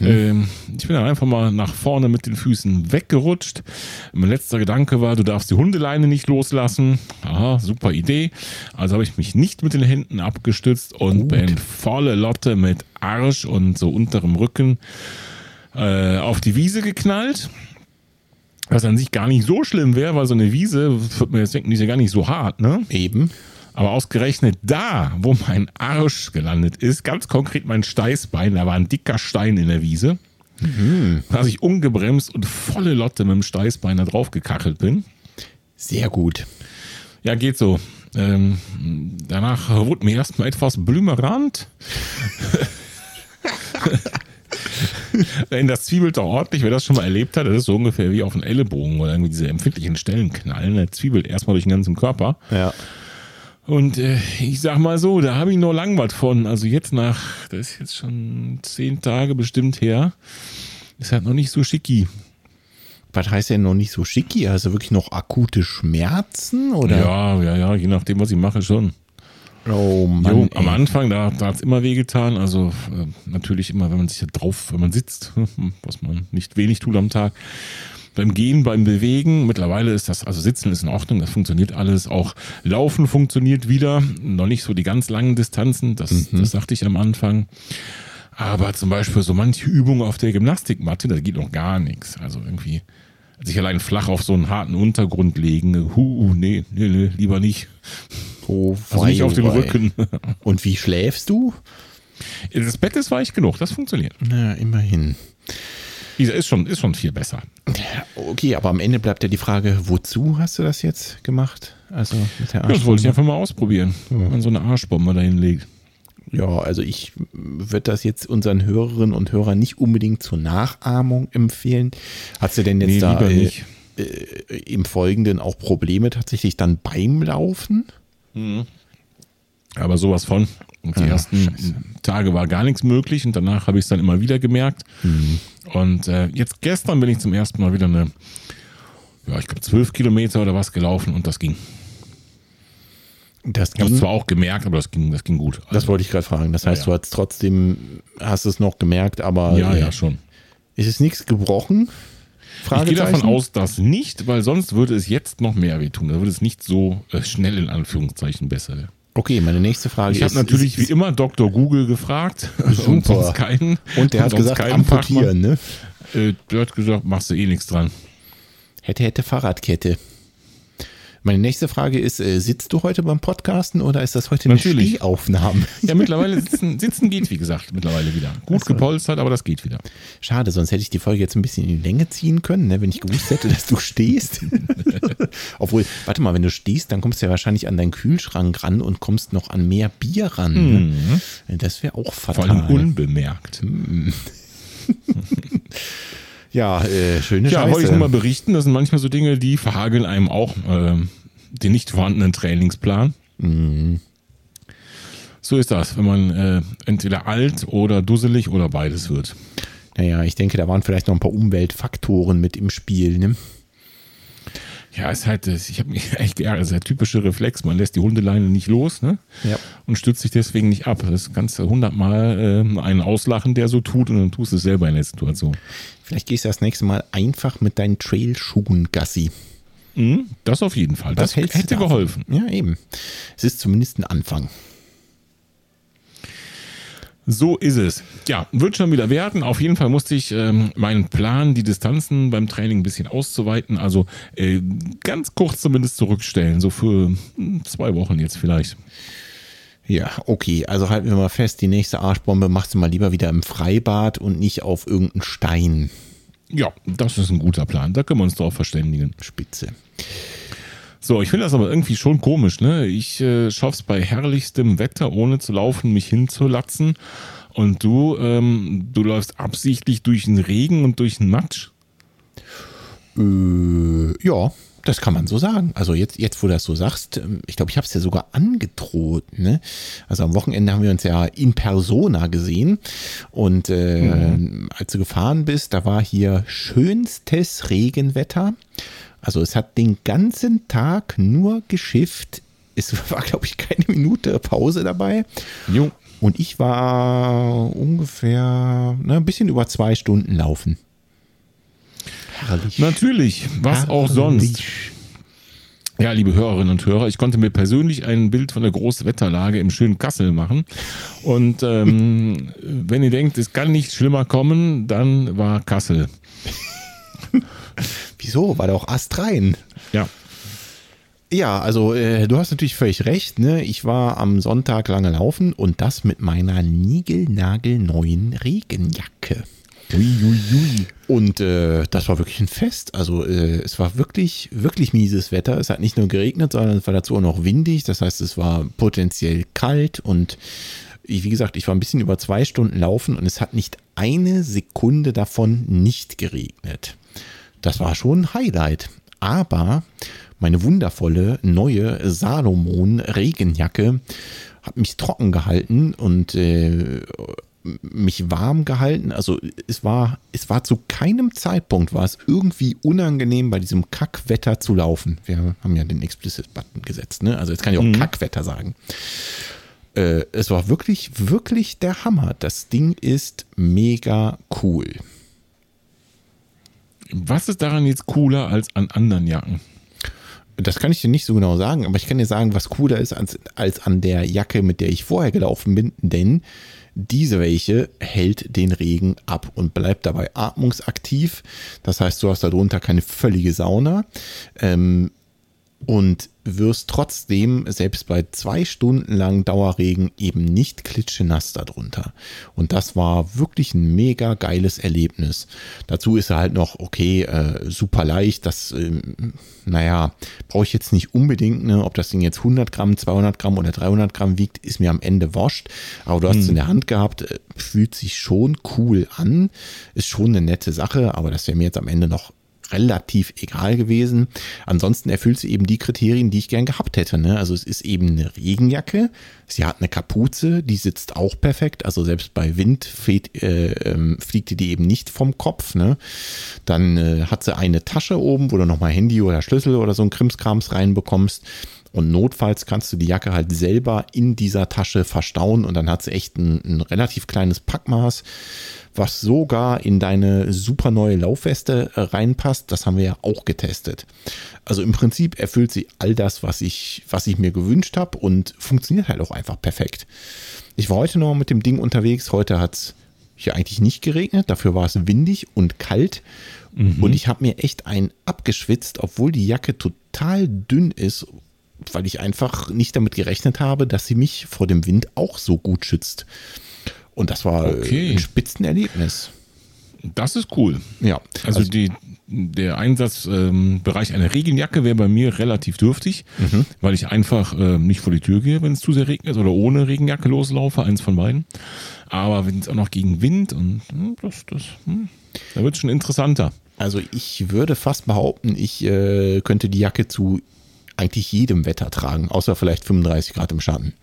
Ähm, ich bin dann einfach mal nach vorne mit den Füßen weggerutscht. Mein letzter Gedanke war, du darfst die Hundeleine nicht loslassen. Aha, super Idee. Also habe ich mich nicht mit den Händen abgestützt und bin volle Lotte mit Arsch und so unterem Rücken äh, auf die Wiese geknallt. Was an sich gar nicht so schlimm wäre, weil so eine Wiese, wird mir jetzt denken, die ist ja gar nicht so hart, ne? Eben. Aber ausgerechnet da, wo mein Arsch gelandet ist, ganz konkret mein Steißbein, da war ein dicker Stein in der Wiese. mhm. dass ich ungebremst und volle Lotte mit dem Steißbein da drauf gekachelt bin. Sehr gut. Ja, geht so. Ähm, danach wurde mir erstmal etwas blümerant. Wenn das zwiebelt doch ordentlich, wer das schon mal erlebt hat, das ist so ungefähr wie auf den Ellenbogen oder irgendwie diese empfindlichen Stellen knallen. Der zwiebelt erstmal durch den ganzen Körper. Ja. Und äh, ich sag mal so, da habe ich nur lang was von. Also jetzt nach, das ist jetzt schon zehn Tage bestimmt her, ist halt noch nicht so schicki. Was heißt denn noch nicht so schicki? Also wirklich noch akute Schmerzen? Oder? Ja, ja, ja, je nachdem, was ich mache, schon. Oh Mann. Jo, am Anfang, da, da hat es immer wehgetan. Also äh, natürlich immer, wenn man sich da drauf, wenn man sitzt, was man nicht wenig tut am Tag. Beim Gehen, beim Bewegen, mittlerweile ist das, also Sitzen ist in Ordnung, das funktioniert alles. Auch Laufen funktioniert wieder. Noch nicht so die ganz langen Distanzen, das, mhm. das sagte ich am Anfang. Aber zum Beispiel so manche Übungen auf der Gymnastikmatte, da geht noch gar nichts. Also irgendwie sich allein flach auf so einen harten Untergrund legen. Huh, nee, nee, nee, lieber nicht. Oh, also nicht auf dem Rücken. Und wie schläfst du? Das Bett ist weich genug, das funktioniert. Na, immerhin. Ist schon, ist schon viel besser. Okay, aber am Ende bleibt ja die Frage, wozu hast du das jetzt gemacht? Also mit der Das wollte ich einfach mal ausprobieren, ja. wenn man so eine Arschbombe dahin legt. Ja, also ich würde das jetzt unseren Hörerinnen und Hörern nicht unbedingt zur Nachahmung empfehlen. Hast du denn jetzt nee, da äh, äh, im Folgenden auch Probleme tatsächlich dann beim Laufen? Mhm. Aber sowas von. Und die ah, ersten Scheiße. Tage war gar nichts möglich und danach habe ich es dann immer wieder gemerkt. Mhm. Und äh, jetzt gestern bin ich zum ersten Mal wieder eine, ja, ich glaube zwölf Kilometer oder was gelaufen und das ging. Das ich habe es zwar auch gemerkt, aber das ging, das ging gut. Also, das wollte ich gerade fragen. Das heißt, ja, ja. du hast trotzdem, hast es noch gemerkt, aber. Ja, ja, schon. Ist es nichts gebrochen? Ich gehe davon aus, dass nicht, weil sonst würde es jetzt noch mehr wehtun. Da würde es nicht so äh, schnell in Anführungszeichen besser. Okay, meine nächste Frage ich ist. Ich habe natürlich ist, wie immer Dr. Google gefragt. Super. Und sonst keinen. Und der hat gesagt, amputieren, ne? Äh, der hat gesagt, machst du eh nichts dran. Hätte, hätte Fahrradkette. Meine nächste Frage ist, äh, sitzt du heute beim Podcasten oder ist das heute eine Natürlich. Stehaufnahme? Ja, mittlerweile sitzen, sitzen geht, wie gesagt, mittlerweile wieder. Gut so. gepolstert, aber das geht wieder. Schade, sonst hätte ich die Folge jetzt ein bisschen in die Länge ziehen können, ne, wenn ich gewusst hätte, dass du stehst. Obwohl, warte mal, wenn du stehst, dann kommst du ja wahrscheinlich an deinen Kühlschrank ran und kommst noch an mehr Bier ran. Ne? Mhm. Das wäre auch fatal. Vor allem unbemerkt. Ja, äh, schöne ja, Scheiße. Ja, wollte ich nur mal berichten. Das sind manchmal so Dinge, die verhageln einem auch äh, den nicht vorhandenen Trainingsplan. Mhm. So ist das, wenn man äh, entweder alt oder dusselig oder beides wird. Naja, ich denke, da waren vielleicht noch ein paar Umweltfaktoren mit im Spiel. Ne? Ja, ist halt, ich habe mich echt geärgert, das ist der typische Reflex, man lässt die Hundeleine nicht los ne? ja. und stützt sich deswegen nicht ab. Das kannst du hundertmal äh, einen auslachen, der so tut und dann tust du es selber in der Situation. Vielleicht gehst du das nächste Mal einfach mit deinen Trailschuhen Gassi. Mhm, das auf jeden Fall. Das, das hätte geholfen. Ja, eben. Es ist zumindest ein Anfang. So ist es. Ja, wird schon wieder werden. Auf jeden Fall musste ich ähm, meinen Plan, die Distanzen beim Training ein bisschen auszuweiten, also äh, ganz kurz zumindest zurückstellen, so für hm, zwei Wochen jetzt vielleicht. Ja, okay. Also halten wir mal fest, die nächste Arschbombe machst du mal lieber wieder im Freibad und nicht auf irgendeinen Stein. Ja, das ist ein guter Plan. Da können wir uns drauf verständigen. Spitze. So, ich finde das aber irgendwie schon komisch, ne? Ich äh, schaff's bei herrlichstem Wetter, ohne zu laufen, mich hinzulatzen. Und du, ähm, du läufst absichtlich durch den Regen und durch den Matsch? Äh, ja, das kann man so sagen. Also jetzt, jetzt wo du das so sagst, ähm, ich glaube, ich habe es ja sogar angedroht. Ne? Also am Wochenende haben wir uns ja in Persona gesehen und äh, mhm. als du gefahren bist, da war hier schönstes Regenwetter. Also es hat den ganzen Tag nur geschifft. Es war, glaube ich, keine Minute Pause dabei. Jo. Und ich war ungefähr ne, ein bisschen über zwei Stunden laufen. Herrlich. Natürlich, was Herrlich. auch sonst. Ja, liebe Hörerinnen und Hörer, ich konnte mir persönlich ein Bild von der Großwetterlage im schönen Kassel machen. Und ähm, wenn ihr denkt, es kann nicht schlimmer kommen, dann war Kassel. Wieso? War da auch Ast rein? Ja. Ja, also äh, du hast natürlich völlig recht. Ne? Ich war am Sonntag lange laufen und das mit meiner niegelnagelneuen Regenjacke. Ui, Und äh, das war wirklich ein Fest. Also äh, es war wirklich, wirklich mieses Wetter. Es hat nicht nur geregnet, sondern es war dazu auch noch windig. Das heißt, es war potenziell kalt und wie gesagt, ich war ein bisschen über zwei Stunden laufen und es hat nicht eine Sekunde davon nicht geregnet. Das war schon ein Highlight. Aber meine wundervolle neue Salomon Regenjacke hat mich trocken gehalten und äh, mich warm gehalten. Also es war, es war zu keinem Zeitpunkt war es irgendwie unangenehm, bei diesem Kackwetter zu laufen. Wir haben ja den Explicit-Button gesetzt, ne? Also jetzt kann ich auch mhm. Kackwetter sagen. Äh, es war wirklich, wirklich der Hammer. Das Ding ist mega cool. Was ist daran jetzt cooler als an anderen Jacken? Das kann ich dir nicht so genau sagen, aber ich kann dir sagen, was cooler ist als, als an der Jacke, mit der ich vorher gelaufen bin, denn diese welche hält den Regen ab und bleibt dabei atmungsaktiv. Das heißt, du hast darunter keine völlige Sauna. Ähm, und wirst trotzdem selbst bei zwei Stunden lang Dauerregen eben nicht klitschenass darunter. Und das war wirklich ein mega geiles Erlebnis. Dazu ist er halt noch, okay, äh, super leicht. Das, äh, naja, brauche ich jetzt nicht unbedingt, ne? ob das Ding jetzt 100 Gramm, 200 Gramm oder 300 Gramm wiegt, ist mir am Ende wascht. Aber du hast es hm. in der Hand gehabt, äh, fühlt sich schon cool an, ist schon eine nette Sache, aber das wäre mir jetzt am Ende noch relativ egal gewesen. Ansonsten erfüllt sie eben die Kriterien, die ich gern gehabt hätte. Ne? Also es ist eben eine Regenjacke, sie hat eine Kapuze, die sitzt auch perfekt. Also selbst bei Wind fliegt, äh, ähm, fliegt die eben nicht vom Kopf. Ne? Dann äh, hat sie eine Tasche oben, wo du nochmal Handy oder Schlüssel oder so ein Krimskrams reinbekommst. Und notfalls kannst du die Jacke halt selber in dieser Tasche verstauen und dann hat sie echt ein, ein relativ kleines Packmaß was sogar in deine super neue Laufweste äh, reinpasst. Das haben wir ja auch getestet. Also im Prinzip erfüllt sie all das, was ich, was ich mir gewünscht habe und funktioniert halt auch einfach perfekt. Ich war heute noch mit dem Ding unterwegs. Heute hat es hier eigentlich nicht geregnet. Dafür war es windig und kalt. Mhm. Und ich habe mir echt einen abgeschwitzt, obwohl die Jacke total dünn ist, weil ich einfach nicht damit gerechnet habe, dass sie mich vor dem Wind auch so gut schützt. Und das war okay. ein Spitzenerlebnis. Das ist cool. Ja. Also, also die, der Einsatzbereich ähm, einer Regenjacke wäre bei mir relativ dürftig, mhm. weil ich einfach äh, nicht vor die Tür gehe, wenn es zu sehr regnet oder ohne Regenjacke loslaufe, eins von beiden. Aber wenn es auch noch gegen Wind und hm, das, das, hm, da wird es schon interessanter. Also ich würde fast behaupten, ich äh, könnte die Jacke zu eigentlich jedem Wetter tragen, außer vielleicht 35 Grad im Schatten.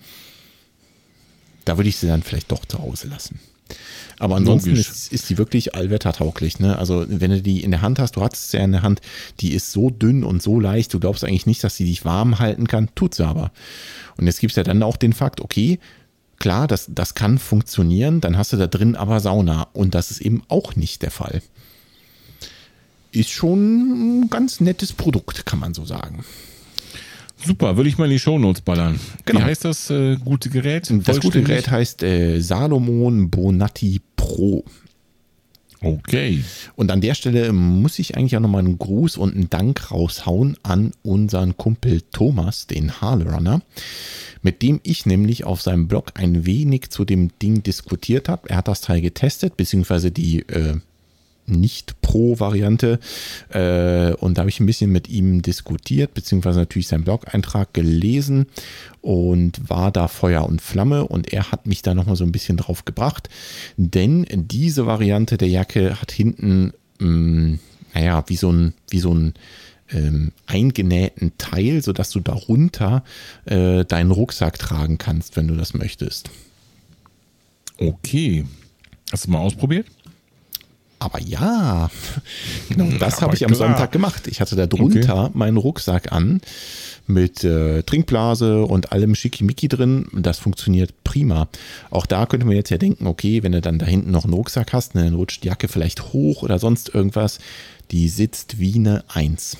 Da würde ich sie dann vielleicht doch zu Hause lassen. Aber ansonsten ist, ist, die wirklich allwettertauglich. Ne? Also wenn du die in der Hand hast, du hattest sie ja in der Hand, die ist so dünn und so leicht, du glaubst eigentlich nicht, dass sie dich warm halten kann, tut sie aber. Und jetzt gibt es ja dann auch den Fakt, okay, klar, das, das kann funktionieren, dann hast du da drin aber Sauna und das ist eben auch nicht der Fall. Ist schon ein ganz nettes Produkt, kann man so sagen. Super, würde ich mal in die Shownotes ballern. Genau. Wie heißt das äh, gute Gerät? Das gute Gerät heißt äh, Salomon Bonatti Pro. Okay. Und an der Stelle muss ich eigentlich auch nochmal einen Gruß und einen Dank raushauen an unseren Kumpel Thomas, den Harlerunner, mit dem ich nämlich auf seinem Blog ein wenig zu dem Ding diskutiert habe. Er hat das Teil getestet, beziehungsweise die äh, nicht-Pro-Variante. Äh, und da habe ich ein bisschen mit ihm diskutiert, beziehungsweise natürlich seinen Blog-Eintrag gelesen und war da Feuer und Flamme. Und er hat mich da nochmal so ein bisschen drauf gebracht. Denn diese Variante der Jacke hat hinten, mh, mm, naja, wie so ein, wie so ein ähm, eingenähten Teil, sodass du darunter äh, deinen Rucksack tragen kannst, wenn du das möchtest. Okay. Hast du mal ausprobiert? Aber ja, genau das habe ich am klar. Sonntag gemacht. Ich hatte da drunter okay. meinen Rucksack an mit äh, Trinkblase und allem Schickimicki drin. Das funktioniert prima. Auch da könnte man jetzt ja denken, okay, wenn du dann da hinten noch einen Rucksack hast, dann rutscht die Jacke vielleicht hoch oder sonst irgendwas. Die sitzt wie eine Eins.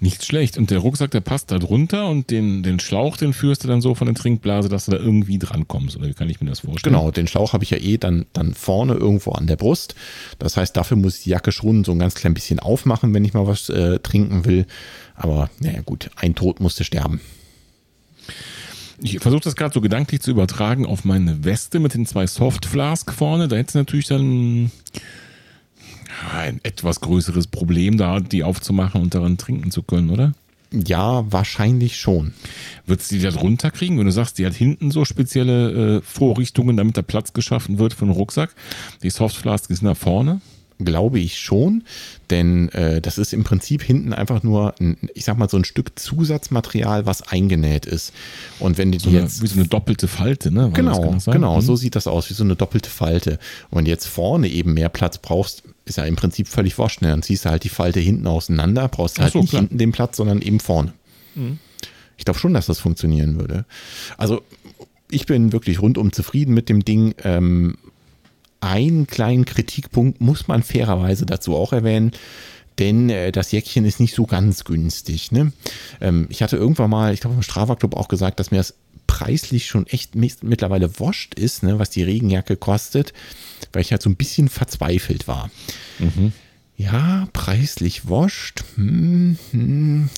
Nicht schlecht. Und der Rucksack, der passt da drunter und den, den Schlauch, den führst du dann so von der Trinkblase, dass du da irgendwie drankommst. Oder wie kann ich mir das vorstellen? Genau, den Schlauch habe ich ja eh dann, dann vorne irgendwo an der Brust. Das heißt, dafür muss ich die Jacke schon so ein ganz klein bisschen aufmachen, wenn ich mal was äh, trinken will. Aber naja gut, ein Tod musste sterben. Ich versuche das gerade so gedanklich zu übertragen auf meine Weste mit den zwei Soft Flask vorne. Da hätte es natürlich dann ein etwas größeres Problem, da die aufzumachen und daran trinken zu können, oder? Ja, wahrscheinlich schon. Wird sie die da drunter kriegen, wenn du sagst, die hat hinten so spezielle äh, Vorrichtungen, damit da Platz geschaffen wird für einen Rucksack? Die Softflask ist nach vorne? Glaube ich schon, denn äh, das ist im Prinzip hinten einfach nur, ein, ich sag mal, so ein Stück Zusatzmaterial, was eingenäht ist. Und wenn du so die eine, jetzt. Wie so eine doppelte Falte, ne? War Genau, genau, sein? so sieht das aus, wie so eine doppelte Falte. Und jetzt vorne eben mehr Platz brauchst, ist ja im Prinzip völlig wurscht. ne? Dann ziehst du halt die Falte hinten auseinander, brauchst halt so, nicht klar. hinten den Platz, sondern eben vorne. Ich glaube schon, dass das funktionieren würde. Also ich bin wirklich rundum zufrieden mit dem Ding. Ähm, einen kleinen Kritikpunkt muss man fairerweise dazu auch erwähnen. Denn äh, das Jäckchen ist nicht so ganz günstig. Ne? Ähm, ich hatte irgendwann mal, ich glaube im Strava Club auch gesagt, dass mir das preislich schon echt mittlerweile wascht ist, ne, was die Regenjacke kostet, weil ich halt so ein bisschen verzweifelt war. Ja, preislich wascht. Hm, hm.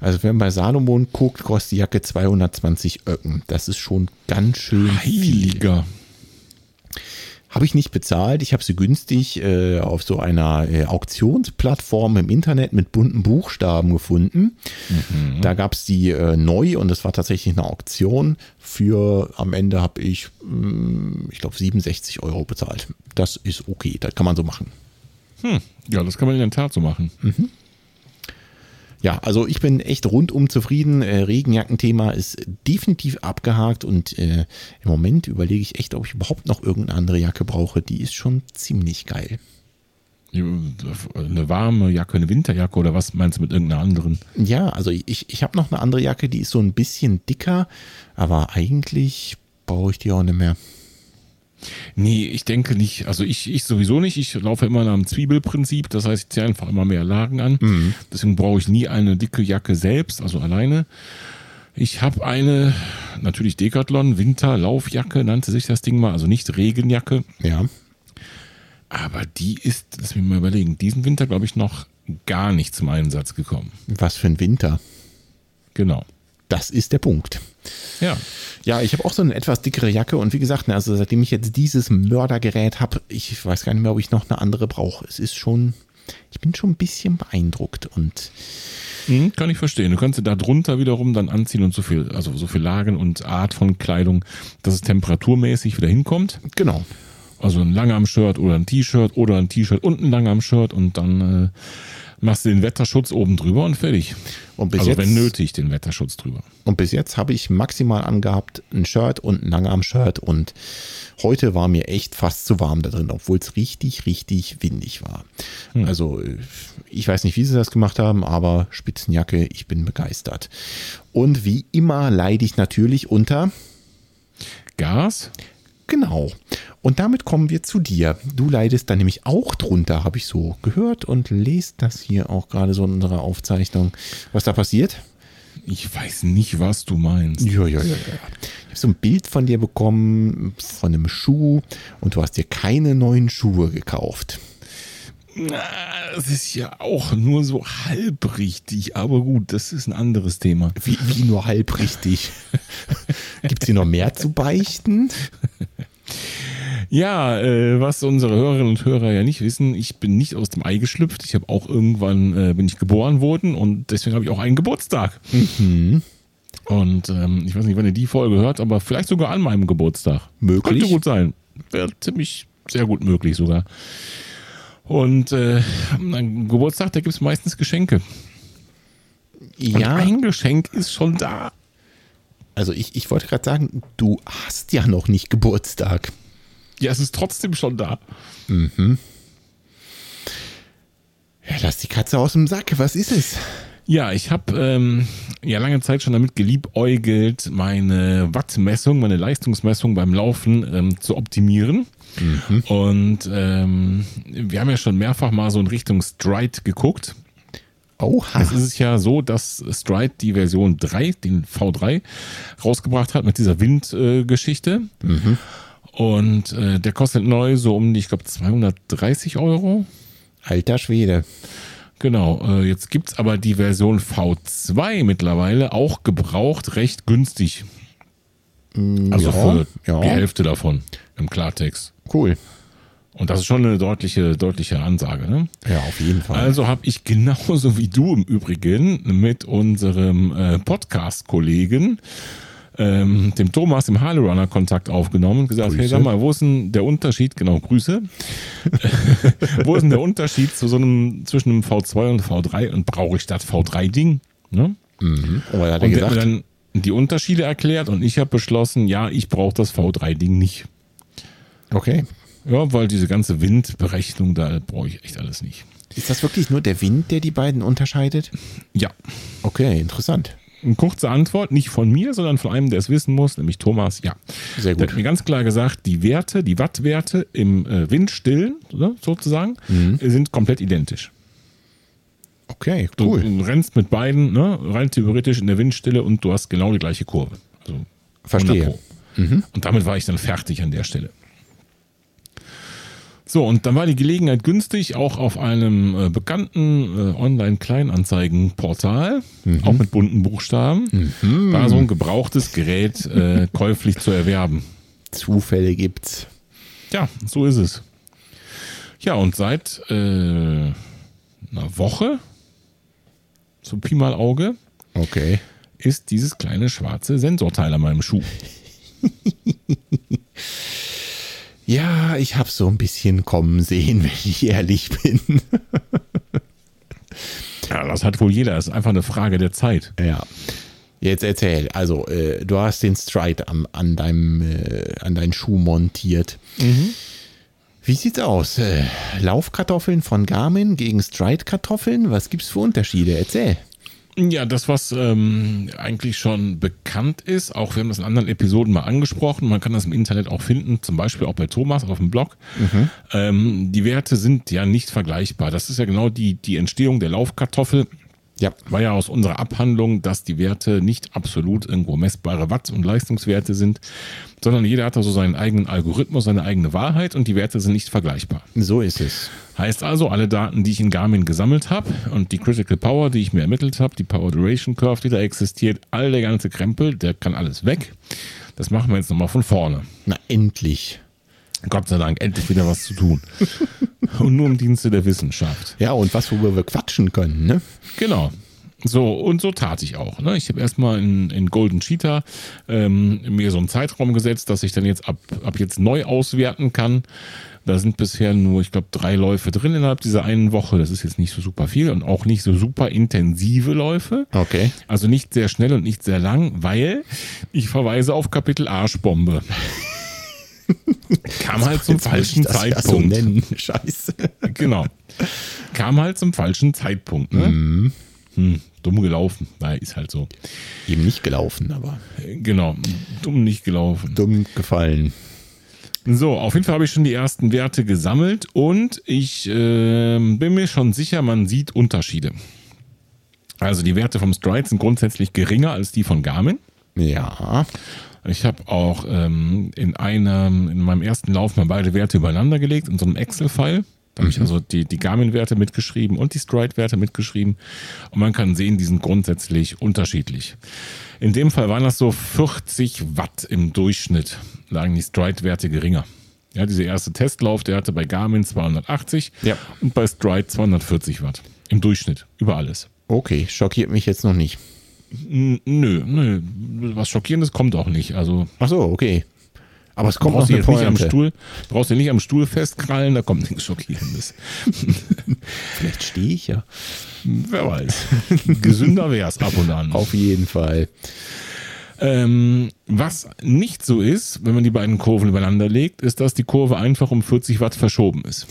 Also wenn man bei Salomon guckt, kostet die Jacke 220 Öcken. Das ist schon ganz schön viel. Habe ich nicht bezahlt. Ich habe sie günstig äh, auf so einer äh, Auktionsplattform im Internet mit bunten Buchstaben gefunden. Da gab es die äh, neu und es war tatsächlich eine Auktion. Für am Ende habe ich, mh, ich glaube, 67 Euro bezahlt. Das ist okay, das kann man so machen. Hm. Ja, das kann man in der Tat so machen. Ja, also ich bin echt rundum zufrieden. Äh, Regenjackenthema ist definitiv abgehakt und äh, im Moment überlege ich echt, ob ich überhaupt noch irgendeine andere Jacke brauche. Die ist schon ziemlich geil. Eine warme Jacke, eine Winterjacke oder was meinst du mit irgendeiner anderen? Ja, also ich, ich habe noch eine andere Jacke, die ist so ein bisschen dicker, aber eigentlich brauche ich die auch nicht mehr. Nee, ich denke nicht. Also ich, ich sowieso nicht. Ich laufe immer nach dem Zwiebelprinzip. Das heißt, ich ziehe einfach immer mehr Lagen an. Deswegen brauche ich nie eine dicke Jacke selbst, also alleine. Ich habe eine, natürlich Decathlon, Winterlaufjacke nannte sich das Ding mal, also nicht Regenjacke. Ja, Aber die ist, lass mich mal überlegen, diesen Winter, glaube ich, noch gar nicht zum Einsatz gekommen. was für ein Winter. Genau. Das ist der Punkt. Ja. Ja, ich habe auch so eine etwas dickere Jacke und wie gesagt, ne, also seitdem ich jetzt dieses Mördergerät habe, ich weiß gar nicht mehr, ob ich noch eine andere brauche. Es ist schon, ich bin schon ein bisschen beeindruckt und Mhm, kann ich verstehen. Du kannst dir da drunter wiederum dann anziehen und so viel, also so viel Lagen und Art von Kleidung, dass es temperaturmäßig wieder hinkommt. genau. Also ein Langarm-Shirt oder ein T-Shirt oder ein T-Shirt und ein Langarm-Shirt und dann äh, machst du den Wetterschutz oben drüber und fertig. Und bis also jetzt, wenn nötig, den Wetterschutz drüber. Und bis jetzt habe ich maximal angehabt ein Shirt und ein Langarm-Shirt und heute war mir echt fast zu warm da drin, obwohl es richtig, richtig windig war. Also äh, ich weiß nicht, wie sie das gemacht haben, aber Spitzenjacke, ich bin begeistert. Und wie immer leide ich natürlich unter, Gas? genau. Und damit kommen wir zu dir. Du leidest da nämlich auch drunter, habe ich so gehört und lest das hier auch gerade so in unserer Aufzeichnung. Was da passiert? Ich weiß nicht, was du meinst. Ja, ja, ja, ja. Ich habe so ein Bild von dir bekommen, von einem Schuh und du hast dir keine neuen Schuhe gekauft. Na, Das ist ja auch nur so halb richtig, aber gut, das ist ein anderes Thema. Wie, wie nur halb richtig. Gibt es hier noch mehr zu beichten? Ja, äh, was unsere Hörerinnen und Hörer ja nicht wissen, ich bin nicht aus dem Ei geschlüpft. Ich habe auch irgendwann äh, bin ich geboren worden und deswegen habe ich auch einen Geburtstag. Und ähm, ich weiß nicht, wann ihr die Folge hört, aber vielleicht sogar an meinem Geburtstag. Möglich. Könnte gut sein. Wäre ziemlich sehr gut möglich sogar. Und äh, am Geburtstag, da gibt es meistens Geschenke. Und Ja, ein Geschenk ist schon da. also ich, ich wollte gerade sagen, du hast ja noch nicht Geburtstag. Ja, es ist trotzdem schon da. Ja, lass die Katze aus dem Sack. Was ist es? Ja, ich habe ähm, ja lange Zeit schon damit geliebäugelt, meine Wattmessung, meine Leistungsmessung beim Laufen ähm, zu optimieren. Und ähm, wir haben ja schon mehrfach mal so in Richtung Stride geguckt. Oha. Es ist ja so, dass Stride die Version 3, den V3, rausgebracht hat mit dieser Windgeschichte. Und äh, der kostet neu so um die, ich glaube, 230 Euro. Alter Schwede. Genau, äh, jetzt gibt's aber die Version V2 mittlerweile auch gebraucht recht günstig. Also ja, für ja. die Hälfte davon im Klartext. Cool. Und das ist schon eine deutliche, deutliche Ansage. Ne? Ja, auf jeden Fall. Also habe ich genauso wie du im Übrigen mit unserem äh, Podcast-Kollegen, ähm, dem Thomas im Harley Runner Kontakt aufgenommen und gesagt, Grüße. hey, sag mal, wo ist denn der Unterschied, genau, Grüße, wo ist denn der Unterschied zu so einem, zwischen einem V2 und V3 und brauche ich das V3-Ding? Ne? mhm. Und was hat er Und der hat mir dann die Unterschiede erklärt und ich habe beschlossen, ja, ich brauche das V3-Ding nicht. Okay. Ja, weil diese ganze Windberechnung, da brauche ich echt alles nicht. Ist das wirklich nur der Wind, der die beiden unterscheidet? Ja, Okay, interessant. Eine kurze Antwort, nicht von mir, sondern von einem, der es wissen muss, nämlich Thomas. Ja. Sehr Der gut. hat mir ganz klar gesagt, die Werte, die Wattwerte im äh, Windstillen ne, sozusagen Mhm. sind komplett identisch. Okay, Du, cool. du rennst mit beiden ne, rein theoretisch in der Windstille und du hast genau die gleiche Kurve. Also 100 Verstehe. Mhm. Und damit war ich dann fertig an der Stelle. So, und dann war die Gelegenheit günstig, auch auf einem äh, bekannten äh, Online-Kleinanzeigen-Portal, Mhm. auch mit bunten Buchstaben, da so ein gebrauchtes Gerät äh, käuflich zu erwerben. Zufälle gibt's. Ja, so ist es. Ja, und seit äh, einer Woche, so Pi mal Auge, Okay. ist dieses kleine schwarze Sensorteil an meinem Schuh. Ja, ich habe so ein bisschen kommen sehen, wenn ich ehrlich bin. Ja, das hat wohl jeder. Das ist einfach eine Frage der Zeit. Ja. Jetzt erzähl, also äh, du hast den Stride am, an, deinem, äh, an deinen Schuh montiert. Wie sieht's aus? Äh, Laufkartoffeln von Garmin gegen Stride-Kartoffeln? Was gibt's für Unterschiede? Erzähl. Ja, das, was ähm, eigentlich schon bekannt ist, auch wir haben das in anderen Episoden mal angesprochen, man kann das im Internet auch finden, zum Beispiel auch bei Thomas auf dem Blog. Ähm, die Werte sind ja nicht vergleichbar. Das ist ja genau die, die Entstehung der Laufkartoffel. Ja. war ja aus unserer Abhandlung, dass die Werte nicht absolut irgendwo messbare Watt- und Leistungswerte sind, sondern jeder hat da so seinen eigenen Algorithmus, seine eigene Wahrheit und die Werte sind nicht vergleichbar. So ist es. Heißt also, alle Daten, die ich in Garmin gesammelt habe und die Critical Power, die ich mir ermittelt habe, die Power Duration Curve, die da existiert, all der ganze Krempel, der kann alles weg. Das machen wir jetzt nochmal von vorne. Na, endlich. Gott sei Dank, endlich wieder was zu tun. und nur im Dienste der Wissenschaft. Ja, und was, worüber wir quatschen können, ne? Genau. So, und so tat ich auch. Ne? Ich habe erstmal in, in Golden Cheetah ähm, mir so einen Zeitraum gesetzt, dass ich dann jetzt ab, ab jetzt neu auswerten kann. Da sind bisher nur, ich glaube, drei Läufe drin innerhalb dieser einen Woche. Das ist jetzt nicht so super viel und auch nicht so super intensive Läufe. Okay. Also nicht sehr schnell und nicht sehr lang, weil ich verweise auf Kapitel Arschbombe. Kam halt zum falschen Zeitpunkt. So nennen. Scheiße. Genau. Kam halt zum falschen Zeitpunkt. Ne? Mhm. Hm, dumm gelaufen. Naja, ist halt so. Eben nicht gelaufen, aber Genau, dumm nicht gelaufen. dumm gefallen. So, auf jeden Fall habe ich schon die ersten Werte gesammelt und ich ähm, bin mir schon sicher, man sieht Unterschiede. Also die Werte vom Stride sind grundsätzlich geringer als die von Garmin. Ja. Ich habe auch ähm, in einem, in meinem ersten Lauf mal beide Werte übereinander gelegt in so einem Excel-File. Da habe ich also die, die Garmin-Werte mitgeschrieben und die Stride-Werte mitgeschrieben. Und man kann sehen, die sind grundsätzlich unterschiedlich. In dem Fall waren das so 40 Watt im Durchschnitt, lagen die Stride-Werte geringer. Ja, dieser erste Testlauf, der hatte bei Garmin 280 Ja. und bei Stride 240 Watt. Im Durchschnitt, über alles. Okay, schockiert mich jetzt noch nicht. Nö, nö, was Schockierendes kommt auch nicht. Also Ach so, okay. Aber es kommt noch brauchst du eine nicht am. Stuhl, brauchst du nicht am Stuhl festkrallen, da kommt nichts Schockierendes. Vielleicht stehe ich ja. Wer weiß. Gesünder wär's ab und an. Auf jeden Fall. Ähm, was nicht so ist, wenn man die beiden Kurven übereinander legt, ist, dass die Kurve einfach um 40 Watt verschoben ist.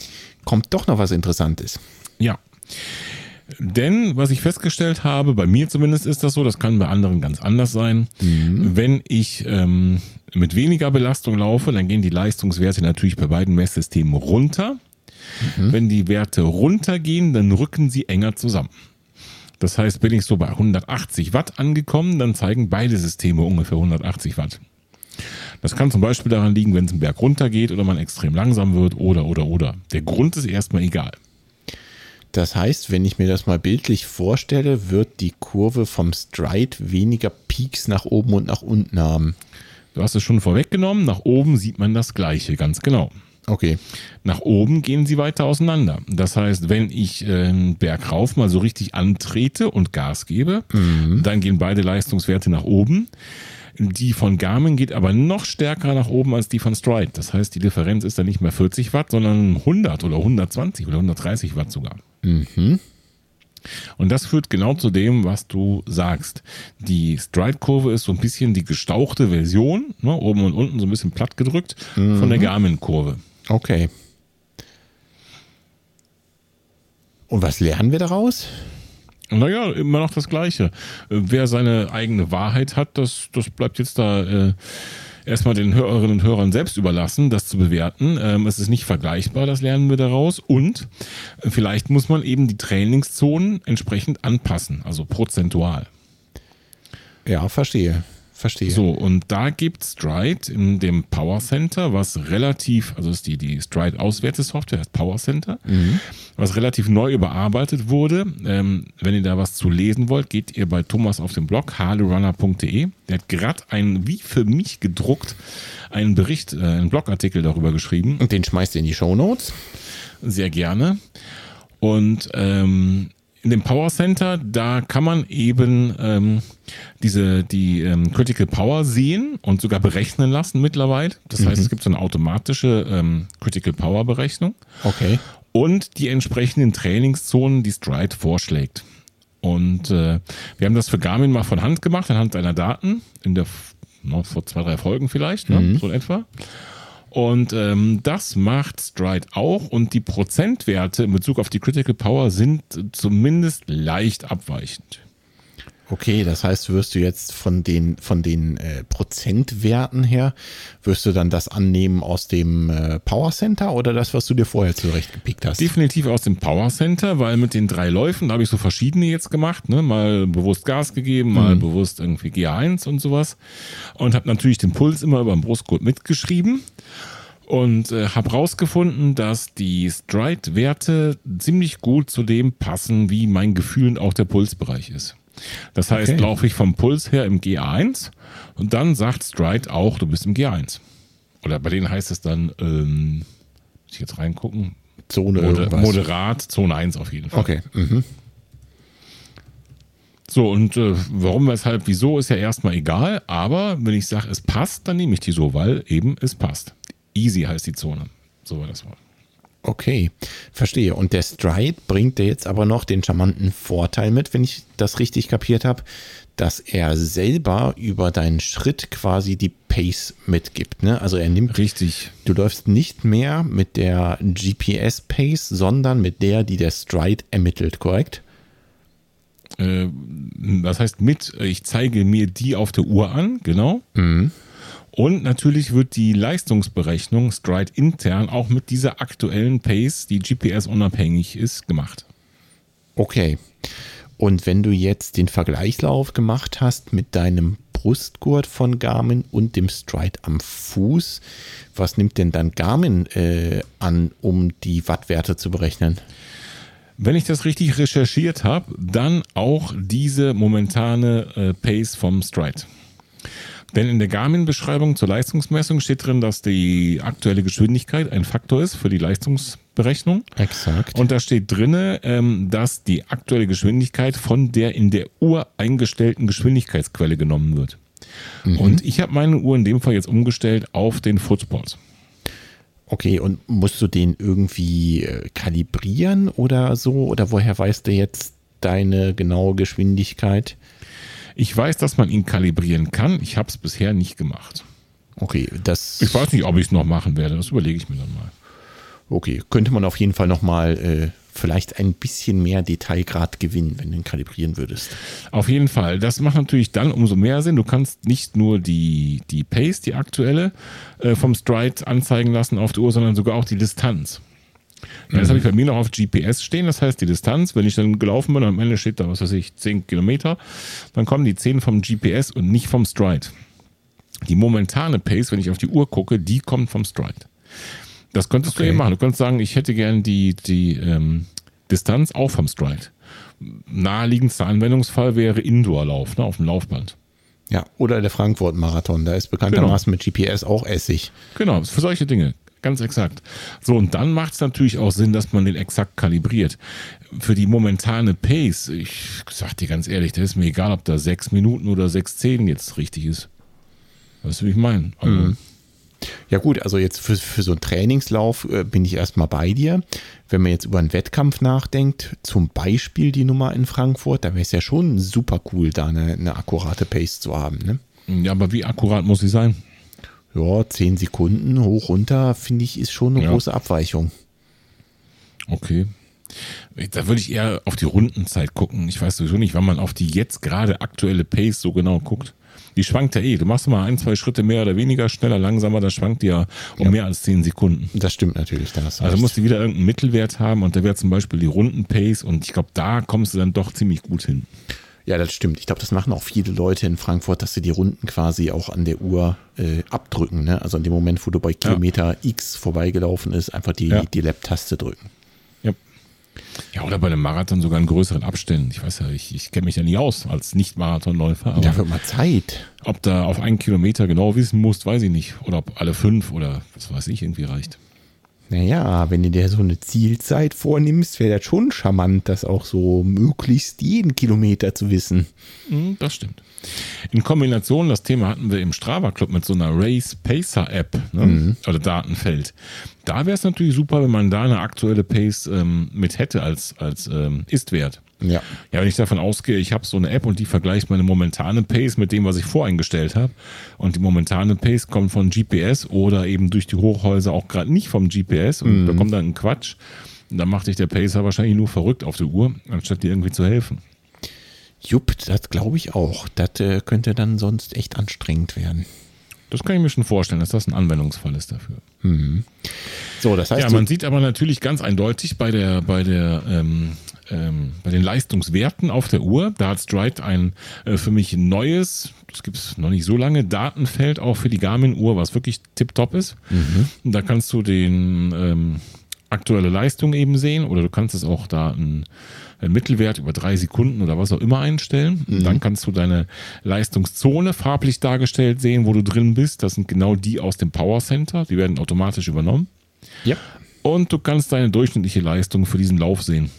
Kommt doch noch was Interessantes. Ja. Denn, was ich festgestellt habe, bei mir zumindest ist das so, das kann bei anderen ganz anders sein. Wenn ich ähm, mit weniger Belastung laufe, dann gehen die Leistungswerte natürlich bei beiden Messsystemen runter. Wenn die Werte runtergehen, dann rücken sie enger zusammen. Das heißt, bin ich so bei 180 Watt angekommen, dann zeigen beide Systeme ungefähr 180 Watt. Das kann zum Beispiel daran liegen, wenn es einen Berg runtergeht oder man extrem langsam wird oder, oder, oder. Der Grund ist erstmal egal. Das heißt, wenn ich mir das mal bildlich vorstelle, wird die Kurve vom Stride weniger Peaks nach oben und nach unten haben. Du hast es schon vorweggenommen, nach oben sieht man das gleiche, ganz genau. Okay. Nach oben gehen sie weiter auseinander. Das heißt, wenn ich äh, einen Berg rauf mal so richtig antrete und Gas gebe, dann gehen beide Leistungswerte nach oben. Die von Garmin geht aber noch stärker nach oben als die von Stride. Das heißt, die Differenz ist dann nicht mehr 40 Watt, sondern 100 oder 120 oder 130 Watt sogar. Und das führt genau zu dem, was du sagst. Die Stride-Kurve ist so ein bisschen die gestauchte Version, ne, oben und unten so ein bisschen platt gedrückt, von der Garmin-Kurve. Okay. Und was lernen wir daraus? Naja, immer noch das Gleiche. Wer seine eigene Wahrheit hat, das, das bleibt jetzt da äh, erstmal den Hörerinnen und Hörern selbst überlassen, das zu bewerten. Ähm, es ist nicht vergleichbar, das lernen wir daraus. Und vielleicht muss man eben die Trainingszonen entsprechend anpassen, also prozentual. Ja, verstehe. Verstehe. So, und da gibt Stride in dem Power Center, was relativ, also ist die, die Stride Auswertesoftware, heißt Power Center, was relativ neu überarbeitet wurde. Ähm, wenn ihr da was zu lesen wollt, geht ihr bei Thomas auf den Blog, harlerunner.de. Der hat gerade einen, wie für mich gedruckt, einen Bericht, äh, einen Blogartikel darüber geschrieben. Und den schmeißt ihr in die Shownotes. Sehr gerne. Und ähm, in dem Power Center, da kann man eben ähm, diese die ähm, Critical Power sehen und sogar berechnen lassen mittlerweile. Das heißt, es gibt so eine automatische ähm, Critical Power Berechnung Okay. und die entsprechenden Trainingszonen, die Stride vorschlägt. Und äh, wir haben das für Garmin mal von Hand gemacht, anhand seiner Daten, in der noch vor zwei, drei Folgen vielleicht, ne? so in etwa. Und ähm, das macht Stride auch und die Prozentwerte in Bezug auf die Critical Power sind zumindest leicht abweichend. Okay, das heißt, wirst du jetzt von den, von den äh, Prozentwerten her, wirst du dann das annehmen aus dem äh, Power Center oder das, was du dir vorher zurechtgepickt hast? Definitiv aus dem Power Center, weil mit den drei Läufen, da habe ich so verschiedene jetzt gemacht, ne? mal bewusst Gas gegeben, mal bewusst irgendwie G1 und sowas und habe natürlich den Puls immer über den Brustgurt mitgeschrieben und äh, habe rausgefunden, dass die Stride-Werte ziemlich gut zu dem passen, wie mein Gefühl und auch der Pulsbereich ist. Das heißt, Okay. laufe ich vom Puls her im G1 und dann sagt Stride auch, du bist im G1. Oder bei denen heißt es dann, ähm, muss ich jetzt reingucken, Zone Moder moderat, Zone 1 auf jeden Fall. Okay. Mhm. So, und äh, warum, weshalb, wieso ist ja erstmal egal, aber wenn ich sage, es passt, dann nehme ich die so, weil eben es passt. Easy heißt die Zone. So war das Wort. Okay, verstehe. Und der Stride bringt dir jetzt aber noch den charmanten Vorteil mit, wenn ich das richtig kapiert habe, dass er selber über deinen Schritt quasi die Pace mitgibt. Ne? Also er nimmt, Richtig. du läufst nicht mehr mit der GPS-Pace, sondern mit der, die der Stride ermittelt, korrekt? Äh, das heißt mit, ich zeige mir die auf der Uhr an, genau. Und natürlich wird die Leistungsberechnung Stride intern auch mit dieser aktuellen Pace, die GPS unabhängig ist, gemacht. Okay. Und wenn du jetzt den Vergleichslauf gemacht hast mit deinem Brustgurt von Garmin und dem Stride am Fuß, was nimmt denn dann Garmin äh, an, um die Wattwerte zu berechnen? Wenn ich das richtig recherchiert habe, dann auch diese momentane äh, Pace vom Stride. Denn in der Garmin-Beschreibung zur Leistungsmessung steht drin, dass die aktuelle Geschwindigkeit ein Faktor ist für die Leistungsberechnung. Exakt. Und da steht drinne, ähm, dass die aktuelle Geschwindigkeit von der in der Uhr eingestellten Geschwindigkeitsquelle genommen wird. Und ich habe meine Uhr in dem Fall jetzt umgestellt auf den Footsport. okay, und musst du den irgendwie äh, kalibrieren oder so? Oder woher weißt du jetzt deine genaue Geschwindigkeit? Ich weiß, dass man ihn kalibrieren kann. Ich habe es bisher nicht gemacht. Okay, das Ich weiß nicht, ob ich es noch machen werde. Das überlege ich mir dann mal. okay, könnte man auf jeden Fall nochmal äh, vielleicht ein bisschen mehr Detailgrad gewinnen, wenn du ihn kalibrieren würdest. Auf jeden Fall. Das macht natürlich dann umso mehr Sinn. Du kannst nicht nur die, die Pace, die aktuelle, äh, vom Stride anzeigen lassen auf der Uhr, sondern sogar auch die Distanz. Das habe ich bei mir noch auf GPS stehen. Das heißt, die Distanz, wenn ich dann gelaufen bin und am Ende steht da, was weiß ich, 10 Kilometer, dann kommen die 10 vom GPS und nicht vom Stride. Die momentane Pace, wenn ich auf die Uhr gucke, die kommt vom Stride. Das könntest du Okay. eben machen. Du könntest sagen, ich hätte gern die, die ähm, Distanz auch vom Stride. Naheliegendster Anwendungsfall wäre Indoor-Lauf, ne, auf dem Laufband. Ja, oder der Frankfurt-Marathon, da ist bekanntermaßen mit GPS auch Essig. Genau, für solche Dinge. Ganz exakt. So, und dann macht es natürlich auch Sinn, dass man den exakt kalibriert. Für die momentane Pace, ich sag dir ganz ehrlich, da ist mir egal, ob da sechs Minuten oder sechs Zehn jetzt richtig ist. Weißt du, wie ich meine? Also, Mhm. Ja gut, also jetzt für, für so einen Trainingslauf äh, bin ich erstmal bei dir. Wenn man jetzt über einen Wettkampf nachdenkt, zum Beispiel die Nummer in Frankfurt, da wäre es ja schon super cool, da eine, eine akkurate Pace zu haben. Ne? Ja, aber wie akkurat muss sie sein? Ja, 10 Sekunden hoch runter, finde ich, ist schon eine Ja. große Abweichung. Okay. Da würde ich eher auf die Rundenzeit gucken. Ich weiß sowieso nicht, wann man auf die jetzt gerade aktuelle Pace so genau guckt. Die schwankt ja eh. Du machst mal ein, zwei Schritte mehr oder weniger, schneller, langsamer, da schwankt die ja um mehr als 10 Sekunden. Das stimmt natürlich. Da hast du Also recht. muss die wieder irgendeinen Mittelwert haben und da wäre zum Beispiel die Rundenpace und ich glaube, da kommst du dann doch ziemlich gut hin. Ja, das stimmt. Ich glaube, das machen auch viele Leute in Frankfurt, dass sie die Runden quasi auch an der Uhr äh, abdrücken. Ne? Also in dem Moment, wo du bei Kilometer X vorbeigelaufen ist, einfach die, Ja. die Lab-Taste drücken. Ja. Ja, oder bei einem Marathon sogar in größeren Abständen. Ich weiß ja, ich, ich kenne mich ja nie aus als Nicht-Marathonläufer. Da wird mal Zeit. Ob da auf einen Kilometer genau wissen musst, weiß ich nicht. Oder ob alle fünf oder was weiß ich irgendwie reicht. Naja, wenn du dir so eine Zielzeit vornimmst, wäre das schon charmant, das auch so möglichst jeden Kilometer zu wissen. Hm, Das stimmt. In Kombination, das Thema hatten wir im Strava Club mit so einer Race Pacer App ne? oder Datenfeld. Da wäre es natürlich super, wenn man da eine aktuelle Pace ähm, mit hätte als, als ähm, Ist-Wert. Ja. Ja, wenn ich davon ausgehe, ich habe so eine App und die vergleicht meine momentane Pace mit dem, was ich voreingestellt habe. Und die momentane Pace kommt von GPS oder eben durch die Hochhäuser auch gerade nicht vom GPS und da kommt dann ein Quatsch. Und dann macht sich der Pacer wahrscheinlich nur verrückt auf der Uhr, anstatt dir irgendwie zu helfen. Jupp, das glaube ich auch. Das äh, könnte dann sonst echt anstrengend werden. Das kann ich mir schon vorstellen, dass das ein Anwendungsfall ist dafür. So, das heißt, Ja, man sieht aber natürlich ganz eindeutig bei der, bei der, ähm, ähm, bei den Leistungswerten auf der Uhr, da hat Stride ein äh, für mich neues, das gibt es noch nicht so lange, Datenfeld auch für die Garmin-Uhr, was wirklich tipptopp ist. Und da kannst du den ähm, aktuelle Leistung eben sehen oder du kannst es auch da einen, einen Mittelwert über drei Sekunden oder was auch immer einstellen. Und Dann kannst du deine Leistungszone farblich dargestellt sehen, wo du drin bist. Das sind genau die aus dem Power Center. Die werden automatisch übernommen. ja, Und du kannst deine durchschnittliche Leistung für diesen Lauf sehen.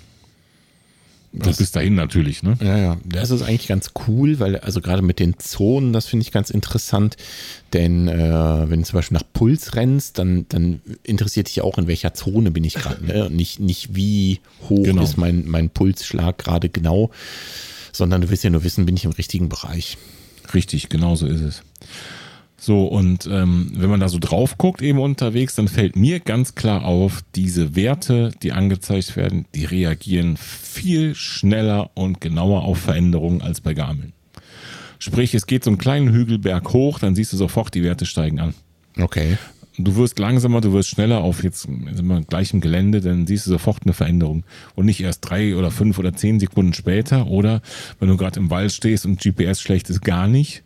Das bis dahin natürlich, ne? Ja, ja, das ist eigentlich ganz cool, weil also gerade mit den Zonen, das finde ich ganz interessant, denn äh, wenn du zum Beispiel nach Puls rennst, dann, dann interessiert dich auch, in welcher Zone bin ich gerade, ne? Nicht, nicht wie hoch Genau. ist mein, mein Pulsschlag gerade genau, sondern du willst ja nur wissen, bin ich im richtigen Bereich. Richtig, genau so ist es. So, und ähm, wenn man da so drauf guckt, eben unterwegs, dann fällt mir ganz klar auf, diese Werte, die angezeigt werden, die reagieren viel schneller und genauer auf Veränderungen als bei Garmin. Sprich, es geht so einen kleinen Hügelberg hoch, dann siehst du sofort, die Werte steigen an. Okay. Du wirst langsamer, du wirst schneller auf jetzt sind wir gleich im Gelände, dann siehst du sofort eine Veränderung. Und nicht erst drei oder fünf oder zehn Sekunden später oder wenn du gerade im Wald stehst und GPS schlecht ist, gar nicht,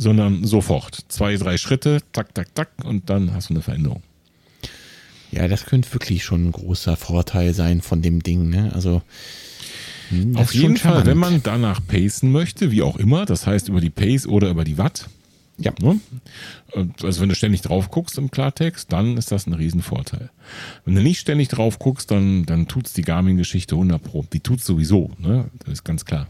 sondern sofort. Zwei, drei Schritte, tak, tak, tak und dann hast du eine Veränderung. Ja, das könnte wirklich schon ein großer Vorteil sein von dem Ding, ne? Also hm, Auf jeden Fall, wenn man danach pacen möchte, wie auch immer, das heißt über die Pace oder über die Watt, Ja. Ne? Also wenn du ständig drauf guckst im Klartext, dann ist das ein Riesenvorteil. Wenn du nicht ständig drauf guckst, dann, dann tut's die Garmin-Geschichte 100 Pro. Die tut's sowieso, ne? Das ist ganz klar.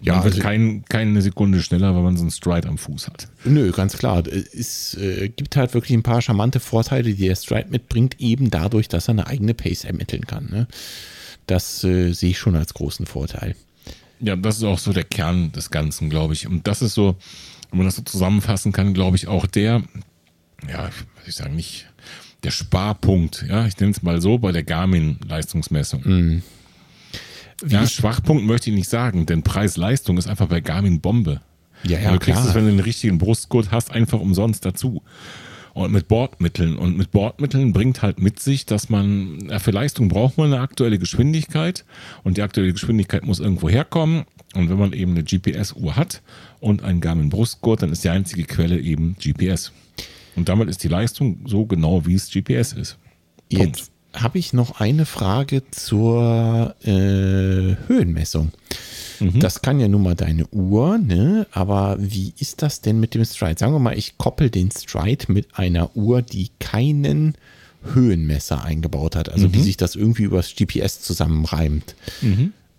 Ja, man wird also- kein, keine Sekunde schneller, weil man so einen Stride am Fuß hat. Nö, ganz klar. Es äh, gibt halt wirklich ein paar charmante Vorteile, die der Stride mitbringt, eben dadurch, dass er eine eigene Pace ermitteln kann. Ne? Das äh, sehe ich schon als großen Vorteil. Ja, das ist auch so der Kern des Ganzen, glaube ich. Und das ist so, wenn man das so zusammenfassen kann, glaube ich, auch der, ja, ich sagen, nicht der Sparpunkt, ja, ich nenne es mal so, bei der Garmin-Leistungsmessung. Ja, Schwachpunkt möchte ich nicht sagen, denn Preis-Leistung ist einfach bei Garmin Bombe. Ja, ja, du kriegst klar. es, wenn du den richtigen Brustgurt hast, einfach umsonst dazu. Und mit Bordmitteln. Und mit Bordmitteln bringt halt mit sich, dass man, ja, für Leistung braucht man eine aktuelle Geschwindigkeit. Und die aktuelle Geschwindigkeit muss irgendwo herkommen. Und wenn man eben eine GPS-Uhr hat und einen Garmin-Brustgurt, dann ist die einzige Quelle eben GPS. Und damit ist die Leistung so genau, wie es GPS ist. Punkt. Jetzt, habe ich noch eine Frage zur äh, Höhenmessung. Das kann ja nun mal deine Uhr, ne? Aber wie ist das denn mit dem Stride? Sagen wir mal, ich koppel den Stride mit einer Uhr, die keinen Höhenmesser eingebaut hat, also die sich das irgendwie übers GPS zusammenreimt.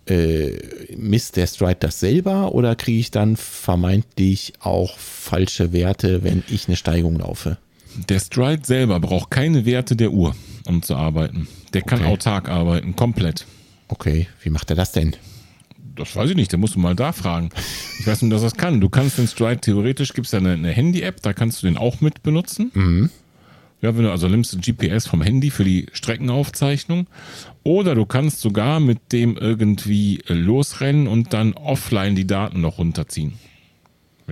Äh, misst der Stride das selber oder kriege ich dann vermeintlich auch falsche Werte, wenn ich eine Steigung laufe? Der Stride selber braucht keine Werte der Uhr, um zu arbeiten. Der kann Okay. autark arbeiten, komplett. Okay, wie macht er das denn? Das weiß ich nicht, da musst du mal da fragen. Ich weiß nicht, dass das kann. Du kannst den Stride theoretisch, gibt es ja eine, eine Handy-App, da kannst du den auch mit benutzen. Ja, wenn du also nimmst du GPS vom Handy für die Streckenaufzeichnung. Oder du kannst sogar mit dem irgendwie losrennen und dann offline die Daten noch runterziehen.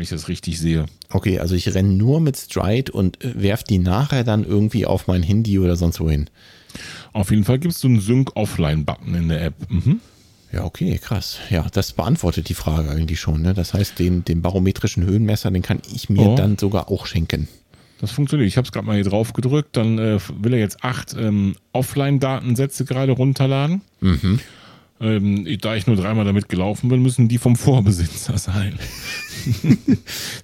Wenn ich das richtig sehe. Okay, also ich renne nur mit Stride und äh, werf die nachher dann irgendwie auf mein Handy oder sonst wohin. Auf jeden Fall gibt es so einen Sync-Offline-Button in der App. Mhm. Ja, okay, krass. Ja, das beantwortet die Frage eigentlich schon. Ne? Das heißt, den, den barometrischen Höhenmesser, den kann ich mir Oh. dann sogar auch schenken. Das funktioniert. Ich habe es gerade mal hier drauf gedrückt. Dann äh, will er jetzt acht ähm, Offline-Datensätze gerade runterladen. Ähm, da ich nur dreimal damit gelaufen bin, müssen die vom Vorbesitzer sein.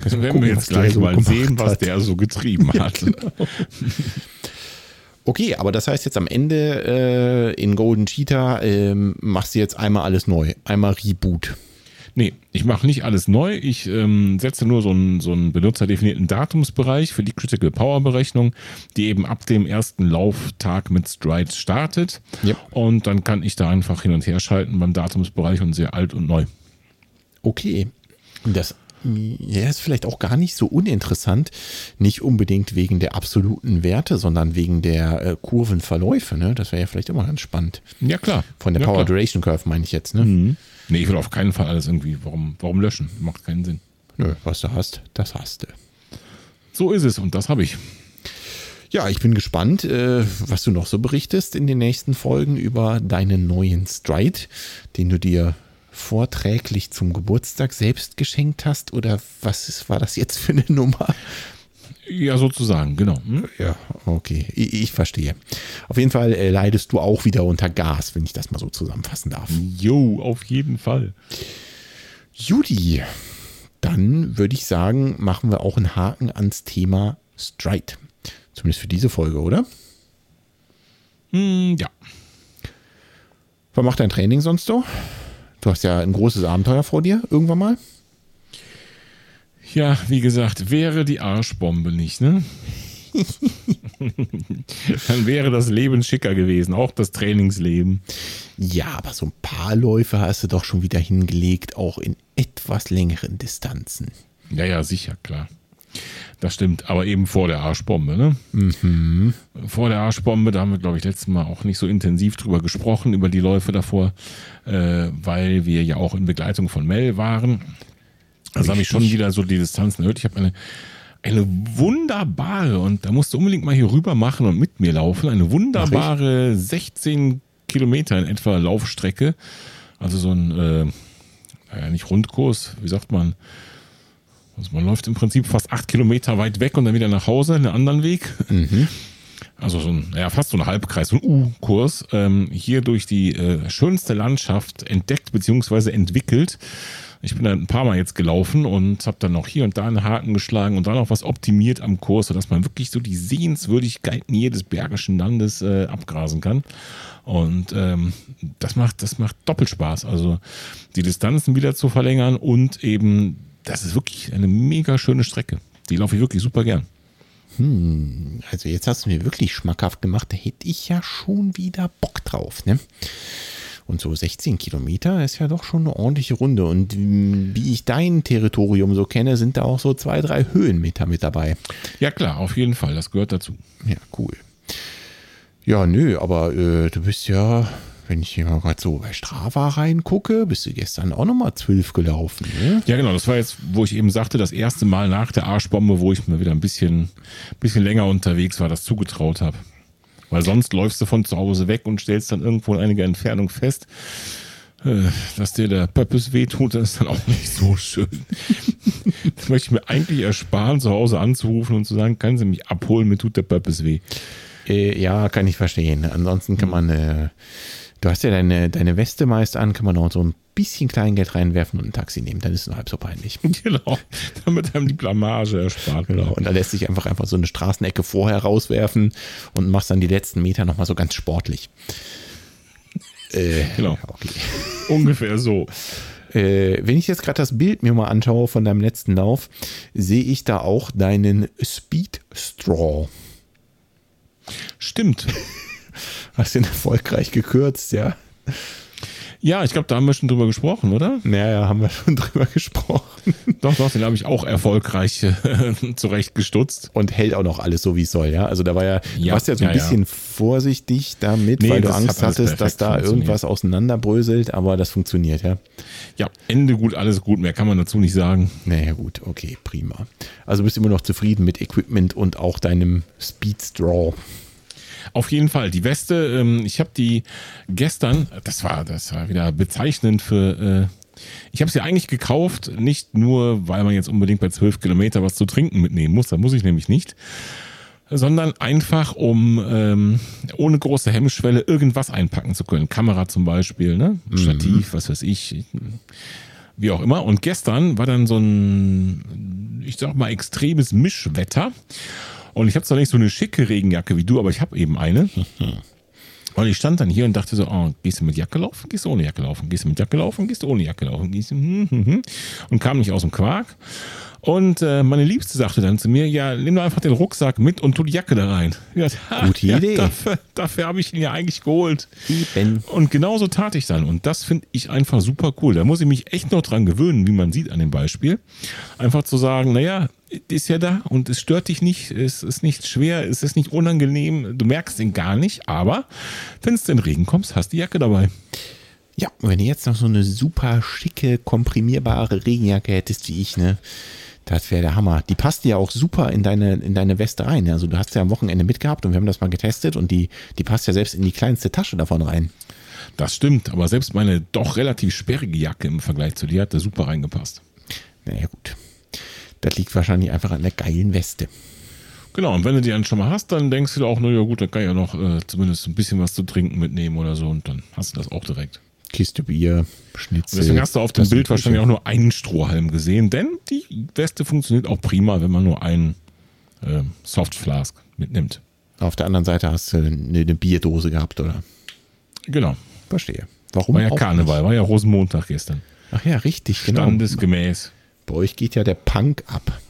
das werden gucken, wir jetzt gleich so mal sehen, was hat. der so getrieben hat. Okay, aber das heißt jetzt am Ende äh, in Golden Cheetah ähm, machst du jetzt einmal alles neu. Einmal Reboot. Nee, ich mache nicht alles neu. Ich ähm, setze nur so einen, so einen benutzerdefinierten Datumsbereich für die Critical Power Berechnung, die eben ab dem ersten Lauftag mit Stride startet. Yep. Und dann kann ich da einfach hin und her schalten beim Datumsbereich und sehr alt und neu. Okay. Das ja, ist vielleicht auch gar nicht so uninteressant. Nicht unbedingt wegen der absoluten Werte, sondern wegen der äh, Kurvenverläufe. Ne? Das wäre ja vielleicht immer ganz spannend. Ja, klar. Von der ja, Power klar. Duration Curve meine ich jetzt. Ne? Nee, ich will auf keinen Fall alles irgendwie. Warum, warum löschen? Macht keinen Sinn. Nö, was du hast, das hast du. So ist es und das habe ich. Ja, ich bin gespannt, äh, was du noch so berichtest in den nächsten Folgen über deinen neuen Stride, den du dir vorträglich zum Geburtstag selbst geschenkt hast. Oder was ist, war das jetzt für eine Nummer? Ja, sozusagen, genau. Hm? Ja, okay, ich, ich verstehe. Auf jeden Fall äh, leidest du auch wieder unter Gas, wenn ich das mal so zusammenfassen darf. Jo, auf jeden Fall. Judy, dann würde ich sagen, machen wir auch einen Haken ans Thema Stride. Zumindest für diese Folge, oder? Hm, ja. Was macht dein Training sonst so? Du hast ja ein großes Abenteuer vor dir, irgendwann mal. Ja, wie gesagt, wäre die Arschbombe nicht, ne? Dann wäre das Leben schicker gewesen, auch das Trainingsleben. Ja, aber so ein paar Läufe hast du doch schon wieder hingelegt, auch in etwas längeren Distanzen. Ja, ja, sicher, klar. Das stimmt, aber eben vor der Arschbombe, ne? Vor der Arschbombe, da haben wir, glaube ich, letztes Mal auch nicht so intensiv drüber gesprochen, über die Läufe davor, äh, weil wir ja auch in Begleitung von Mel waren. Also habe ich schon wieder so die Distanzen erhöht. Ich habe eine, eine wunderbare, und da musst du unbedingt mal hier rüber machen und mit mir laufen, eine wunderbare 16 Kilometer in etwa Laufstrecke. Also so ein, äh, naja, nicht Rundkurs, wie sagt man? Also man läuft im Prinzip fast acht Kilometer weit weg und dann wieder nach Hause, einen anderen Weg. Also so ein, ja, fast so ein Halbkreis, so ein U-Kurs, ähm, hier durch die äh, schönste Landschaft entdeckt bzw. entwickelt. Ich bin da ein paar Mal jetzt gelaufen und habe dann noch hier und da einen Haken geschlagen und dann noch was optimiert am Kurs, sodass man wirklich so die Sehenswürdigkeiten jedes bergischen Landes äh, abgrasen kann. Und ähm, das macht, das macht doppelt Spaß. Also die Distanzen wieder zu verlängern und eben, das ist wirklich eine mega schöne Strecke. Die laufe ich wirklich super gern. Also jetzt hast du mir wirklich schmackhaft gemacht, da hätte ich ja schon wieder Bock drauf, ne? Und so 16 Kilometer ist ja doch schon eine ordentliche Runde. Und wie ich dein Territorium so kenne, sind da auch so zwei, drei Höhenmeter mit dabei. Ja klar, auf jeden Fall, das gehört dazu. Ja, cool. Ja, nö, aber äh, du bist ja, wenn ich hier mal gerade so bei Strava reingucke, bist du gestern auch nochmal zwölf gelaufen, ne? Ja, genau, das war jetzt, wo ich eben sagte, das erste Mal nach der Arschbombe, wo ich mir wieder ein bisschen, bisschen länger unterwegs war, das zugetraut habe. Weil sonst läufst du von zu Hause weg und stellst dann irgendwo in einiger Entfernung fest, äh, dass dir der Pöppes wehtut, das ist dann auch nicht so schön. das möchte ich mir eigentlich ersparen, zu Hause anzurufen und zu sagen, können Sie mich abholen, mir tut der Pöppes weh. Äh, ja, kann ich verstehen. Ansonsten kann man, äh, du hast ja deine, deine Weste meist an, kann man auch so ein bisschen Kleingeld reinwerfen und ein Taxi nehmen. Dann ist es nur halb so peinlich. Genau, damit einem die Blamage erspart Genau. Und da lässt sich einfach einfach so eine Straßenecke vorher rauswerfen und machst dann die letzten Meter nochmal so ganz sportlich. Äh, genau. Okay. Ungefähr so. Äh, wenn ich jetzt gerade das Bild mir mal anschaue von deinem letzten Lauf, sehe ich da auch deinen Speed Straw. Stimmt. Hast den erfolgreich gekürzt, ja? Ja, ich glaube, da haben wir schon drüber gesprochen, oder? Naja, haben wir schon drüber gesprochen. Doch, doch, den habe ich auch erfolgreich äh, zurechtgestutzt. Und hält auch noch alles so, wie es soll, ja? Also da war ja, du Ja, warst ja so ein ja, bisschen ja. vorsichtig damit, Nee, weil du Angst hattest, dass da irgendwas auseinanderbröselt, aber das funktioniert, ja? Ja, Ende gut, alles gut, mehr kann man dazu nicht sagen. Naja, gut, okay, prima. Also bist du immer noch zufrieden mit Equipment und auch deinem Speed Straw. Auf jeden Fall, die Weste, ähm, ich habe die gestern, das war, das war wieder bezeichnend für, äh, ich habe sie eigentlich gekauft, nicht nur, weil man jetzt unbedingt bei 12 Kilometer was zu trinken mitnehmen muss, da muss ich nämlich nicht, sondern einfach, um ähm, ohne große Hemmschwelle irgendwas einpacken zu können. Kamera zum Beispiel, ne? Stativ, was weiß ich, wie auch immer. Und gestern war dann so ein, ich sag mal, extremes Mischwetter. Und ich habe zwar nicht so eine schicke Regenjacke wie du, aber ich habe eben eine. Und ich stand dann hier und dachte so, oh, gehst du mit Jacke laufen, gehst du ohne Jacke laufen, gehst du mit Jacke laufen, gehst du ohne Jacke laufen, gehst du, hm, hm, hm. und kam nicht aus dem Quark. Und äh, meine Liebste sagte dann zu mir, ja, nimm doch einfach den Rucksack mit und tu die Jacke da rein. Ja, Gute ja, Idee. Dafür, dafür habe ich ihn ja eigentlich geholt. Eben. Und genauso tat ich dann. Und das finde ich einfach super cool. Da muss ich mich echt noch dran gewöhnen, wie man sieht an dem Beispiel. Einfach zu sagen, naja, ist ja da und es stört dich nicht, es ist nicht schwer, es ist nicht unangenehm, du merkst ihn gar nicht, aber wenn es in den Regen kommst, hast du die Jacke dabei. Ja, wenn du jetzt noch so eine super schicke, komprimierbare Regenjacke hättest wie ich, ne? Das wäre der Hammer. Die passt ja auch super in deine, in deine Weste rein. Also du hast ja am Wochenende mitgehabt und wir haben das mal getestet und die, die passt ja selbst in die kleinste Tasche davon rein. Das stimmt, aber selbst meine doch relativ sperrige Jacke im Vergleich zu dir hat da super reingepasst. Naja, gut. Das liegt wahrscheinlich einfach an der geilen Weste. Genau, und wenn du die dann schon mal hast, dann denkst du dir auch, naja gut, da kann ich ja noch äh, zumindest ein bisschen was zu trinken mitnehmen oder so und dann hast du das auch direkt. Kiste Bier, Schnitzel. Deswegen hast du auf dem Bild wahrscheinlich auch nur einen Strohhalm gesehen, denn die Weste funktioniert auch prima, wenn man nur einen äh, Softflask mitnimmt. Auf der anderen Seite hast du eine, eine Bierdose gehabt, oder? Genau. Verstehe. Warum? War ja Karneval, war ja Rosenmontag gestern. nicht? Ach ja, richtig, genau. Standesgemäß. Bei euch geht ja der Punk ab.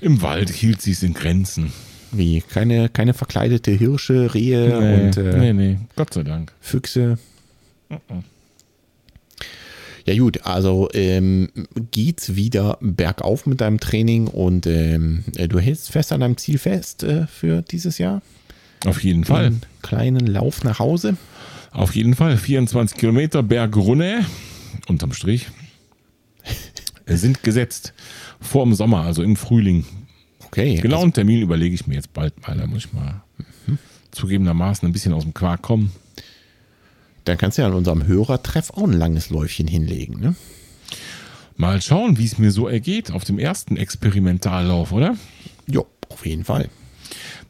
Im Wald hielt sie es in Grenzen. Wie? Keine, keine verkleidete Hirsche, Rehe und äh, nee, nee, Gott sei Dank. Füchse. Ja gut, also ähm, geht's wieder bergauf mit deinem Training und ähm, äh, du hältst fest an deinem Ziel fest äh, für dieses Jahr? Auf jeden Fall. Einen kleinen Lauf nach Hause? Auf jeden Fall. 24 Kilometer Bergrunne, unterm Strich, sind gesetzt. Vor dem Sommer, also im Frühling. Okay. Genau, einen Termin überlege ich mir jetzt bald mal. Da muss ich mal zugegebenermaßen ein bisschen aus dem Quark kommen. Dann kannst du ja an unserem Hörertreff auch ein langes Läufchen hinlegen, ne? Mal schauen, wie es mir so ergeht auf dem ersten Experimentallauf, oder? Jo, auf jeden Fall.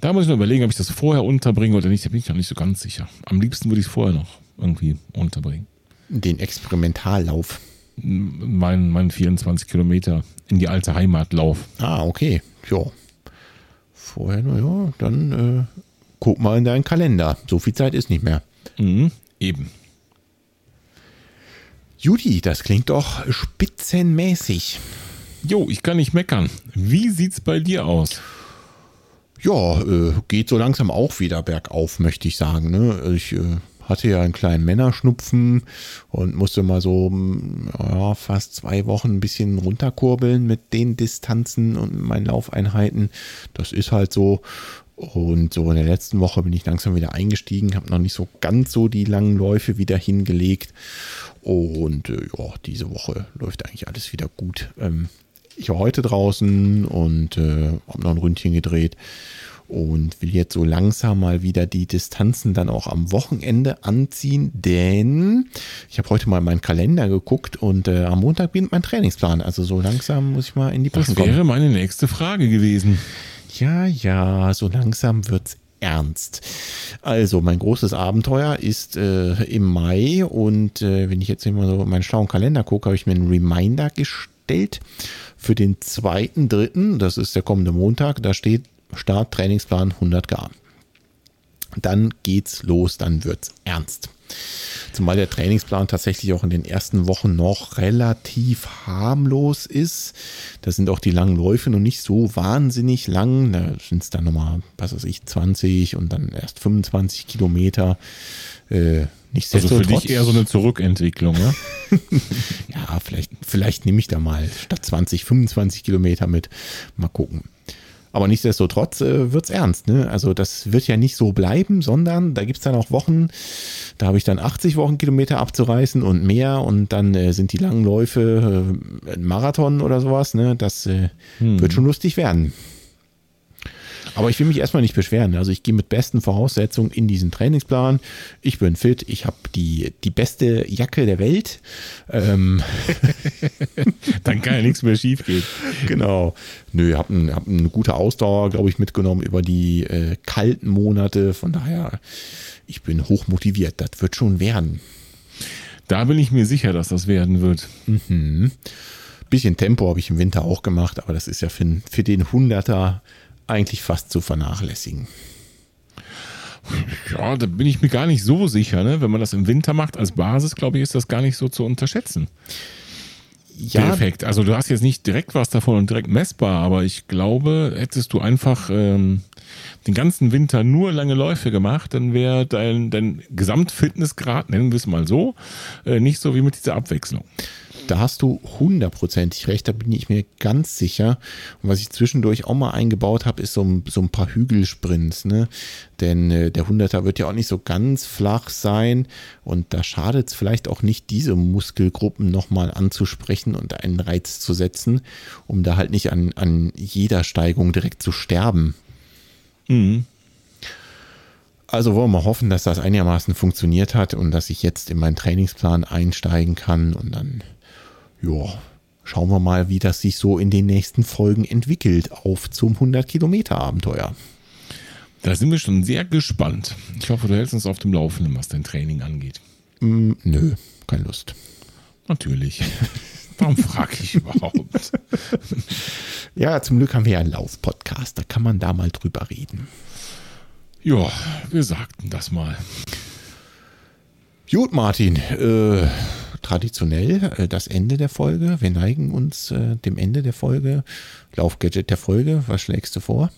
Da muss ich noch überlegen, ob ich das vorher unterbringe oder nicht. Da bin ich noch nicht so ganz sicher. Am liebsten würde ich es vorher noch irgendwie unterbringen. Den Experimentallauf. Mein, mein 24 Kilometer in die alte Heimat lauf. Ah, okay. Ja. Vorher, naja, dann äh, guck mal in deinen Kalender. So viel Zeit ist nicht mehr. Mhm, eben. Judy, das klingt doch spitzenmäßig. Jo, ich kann nicht meckern. Wie sieht's bei dir aus? Ja, äh, geht so langsam auch wieder bergauf, möchte ich sagen. Ne? Ich äh, hatte ja einen kleinen Männerschnupfen und musste mal so mm, ja, fast zwei Wochen ein bisschen runterkurbeln mit den Distanzen und meinen Laufeinheiten. Das ist halt so. Und so in der letzten Woche bin ich langsam wieder eingestiegen, habe noch nicht so ganz so die langen Läufe wieder hingelegt. Und äh, ja, diese Woche läuft eigentlich alles wieder gut. Ähm, ich war heute draußen und äh, habe noch ein Ründchen gedreht und will jetzt so langsam mal wieder die Distanzen dann auch am Wochenende anziehen, denn ich habe heute mal in meinen Kalender geguckt und äh, am Montag beginnt mein Trainingsplan. Also so langsam muss ich mal in die Puschen Das wäre kommen. meine nächste Frage gewesen. Ja, ja, so langsam wird's ernst. Also, mein großes Abenteuer ist äh, im Mai und äh, wenn ich jetzt immer so meinen schlauen Kalender gucke, habe ich mir einen Reminder gestellt für den zweiten, dritten, das ist der kommende Montag, da steht Start Trainingsplan 100k. Dann geht's los, dann wird's ernst. Zumal der Trainingsplan tatsächlich auch in den ersten Wochen noch relativ harmlos ist. Da sind auch die langen Läufe noch nicht so wahnsinnig lang. Da sind es dann nochmal, was weiß ich, 20 und dann erst 25 Kilometer. Äh, nicht also für dich eher so eine Zurückentwicklung, ne? ja, vielleicht, vielleicht nehme ich da mal statt 20, 25 Kilometer mit. Mal gucken. Aber nichtsdestotrotz äh, wird es ernst. Ne? Also das wird ja nicht so bleiben, sondern da gibt es dann auch Wochen, da habe ich dann 80 Wochenkilometer abzureißen und mehr und dann äh, sind die langen Läufe äh, ein Marathon oder sowas. Ne? Das äh, hm. wird schon lustig werden. Aber ich will mich erstmal nicht beschweren. Also ich gehe mit besten Voraussetzungen in diesen Trainingsplan. Ich bin fit, ich habe die, die beste Jacke der Welt. Ähm Dann kann ja nichts mehr schief gehen. Genau. Nö, ich habe ein, hab eine gute Ausdauer, glaube ich, mitgenommen über die äh, kalten Monate. Von daher, ich bin hoch motiviert. Das wird schon werden. Da bin ich mir sicher, dass das werden wird. Mhm. Bisschen Tempo habe ich im Winter auch gemacht, aber das ist ja für, für den Hunderter eigentlich fast zu vernachlässigen. Ja, da bin ich mir gar nicht so sicher. Ne? Wenn man das im Winter macht als Basis, glaube ich, ist das gar nicht so zu unterschätzen. Ja. Der Effekt. Also du hast jetzt nicht direkt was davon und direkt messbar, aber ich glaube, hättest du einfach ähm, den ganzen Winter nur lange Läufe gemacht, dann wäre dein, dein Gesamtfitnessgrad, nennen wir es mal so, äh, nicht so wie mit dieser Abwechslung. Da hast du hundertprozentig recht, da bin ich mir ganz sicher. Und was ich zwischendurch auch mal eingebaut habe, ist so ein, so ein paar Hügelsprints. Ne? Denn äh, der Hunderter wird ja auch nicht so ganz flach sein. Und da schadet es vielleicht auch nicht, diese Muskelgruppen nochmal anzusprechen und einen Reiz zu setzen, um da halt nicht an, an jeder Steigung direkt zu sterben. Mhm. Also wollen wir mal hoffen, dass das einigermaßen funktioniert hat und dass ich jetzt in meinen Trainingsplan einsteigen kann und dann ja, schauen wir mal, wie das sich so in den nächsten Folgen entwickelt auf zum 100 Kilometer Abenteuer. Da sind wir schon sehr gespannt. Ich hoffe, du hältst uns auf dem Laufenden, was dein Training angeht. Mm, nö, keine Lust. Natürlich. Warum frage ich überhaupt? ja, zum Glück haben wir ja einen Lauf-Podcast. Da kann man da mal drüber reden. Ja, wir sagten das mal. Gut, Martin. Äh, traditionell äh, das Ende der Folge. Wir neigen uns äh, dem Ende der Folge. Laufgadget der Folge. Was schlägst du vor?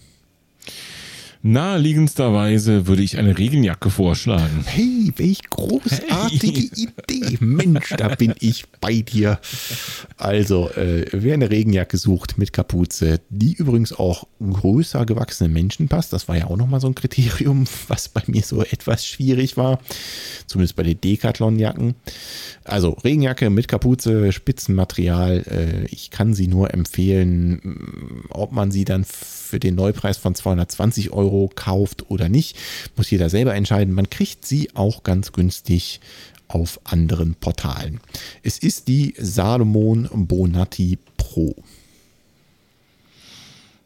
Naheliegendsterweise würde ich eine Regenjacke vorschlagen. Hey, welch großartige hey. Idee. Mensch, da bin ich bei dir. Also, äh, wer eine Regenjacke sucht mit Kapuze, die übrigens auch größer gewachsenen Menschen passt, das war ja auch nochmal so ein Kriterium, was bei mir so etwas schwierig war, zumindest bei den Decathlon-Jacken. Also, Regenjacke mit Kapuze, Spitzenmaterial, äh, ich kann sie nur empfehlen, ob man sie dann für den Neupreis von 220 Euro kauft oder nicht, muss jeder selber entscheiden. Man kriegt sie auch ganz günstig auf anderen Portalen. Es ist die Salomon Bonatti Pro.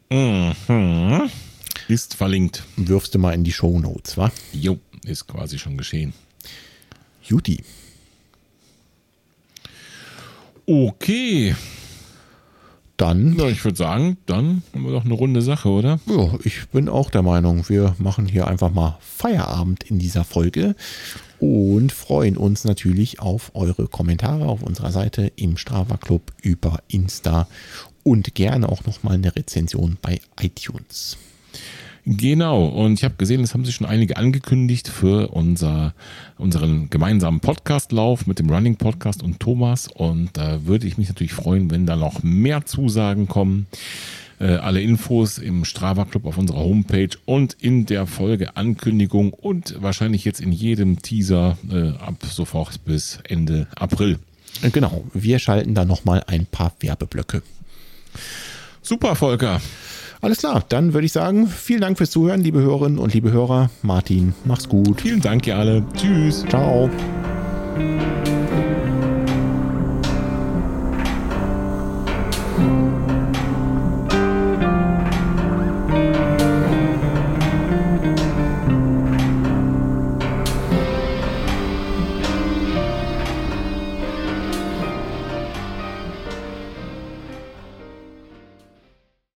Mhm. Ist verlinkt. Wirfst du mal in die Show Notes, wa? Jo, ist quasi schon geschehen. Juti. Okay. Dann. Ja, ich würde sagen, dann haben wir doch eine runde Sache, oder? Ja, ich bin auch der Meinung, wir machen hier einfach mal Feierabend in dieser Folge und freuen uns natürlich auf eure Kommentare auf unserer Seite im Strava Club über Insta und gerne auch nochmal eine Rezension bei iTunes. Genau, und ich habe gesehen, das haben sich schon einige angekündigt für unser, unseren gemeinsamen Podcastlauf mit dem Running Podcast und Thomas. Und da würde ich mich natürlich freuen, wenn da noch mehr Zusagen kommen. Äh, alle Infos im Strava Club auf unserer Homepage und in der Folge Ankündigung und wahrscheinlich jetzt in jedem Teaser äh, ab sofort bis Ende April. Genau, wir schalten da nochmal ein paar Werbeblöcke. Super, Volker. Alles klar, dann würde ich sagen, vielen Dank fürs Zuhören, liebe Hörerinnen und liebe Hörer. Martin, mach's gut. Vielen Dank, ihr alle. Tschüss. Ciao.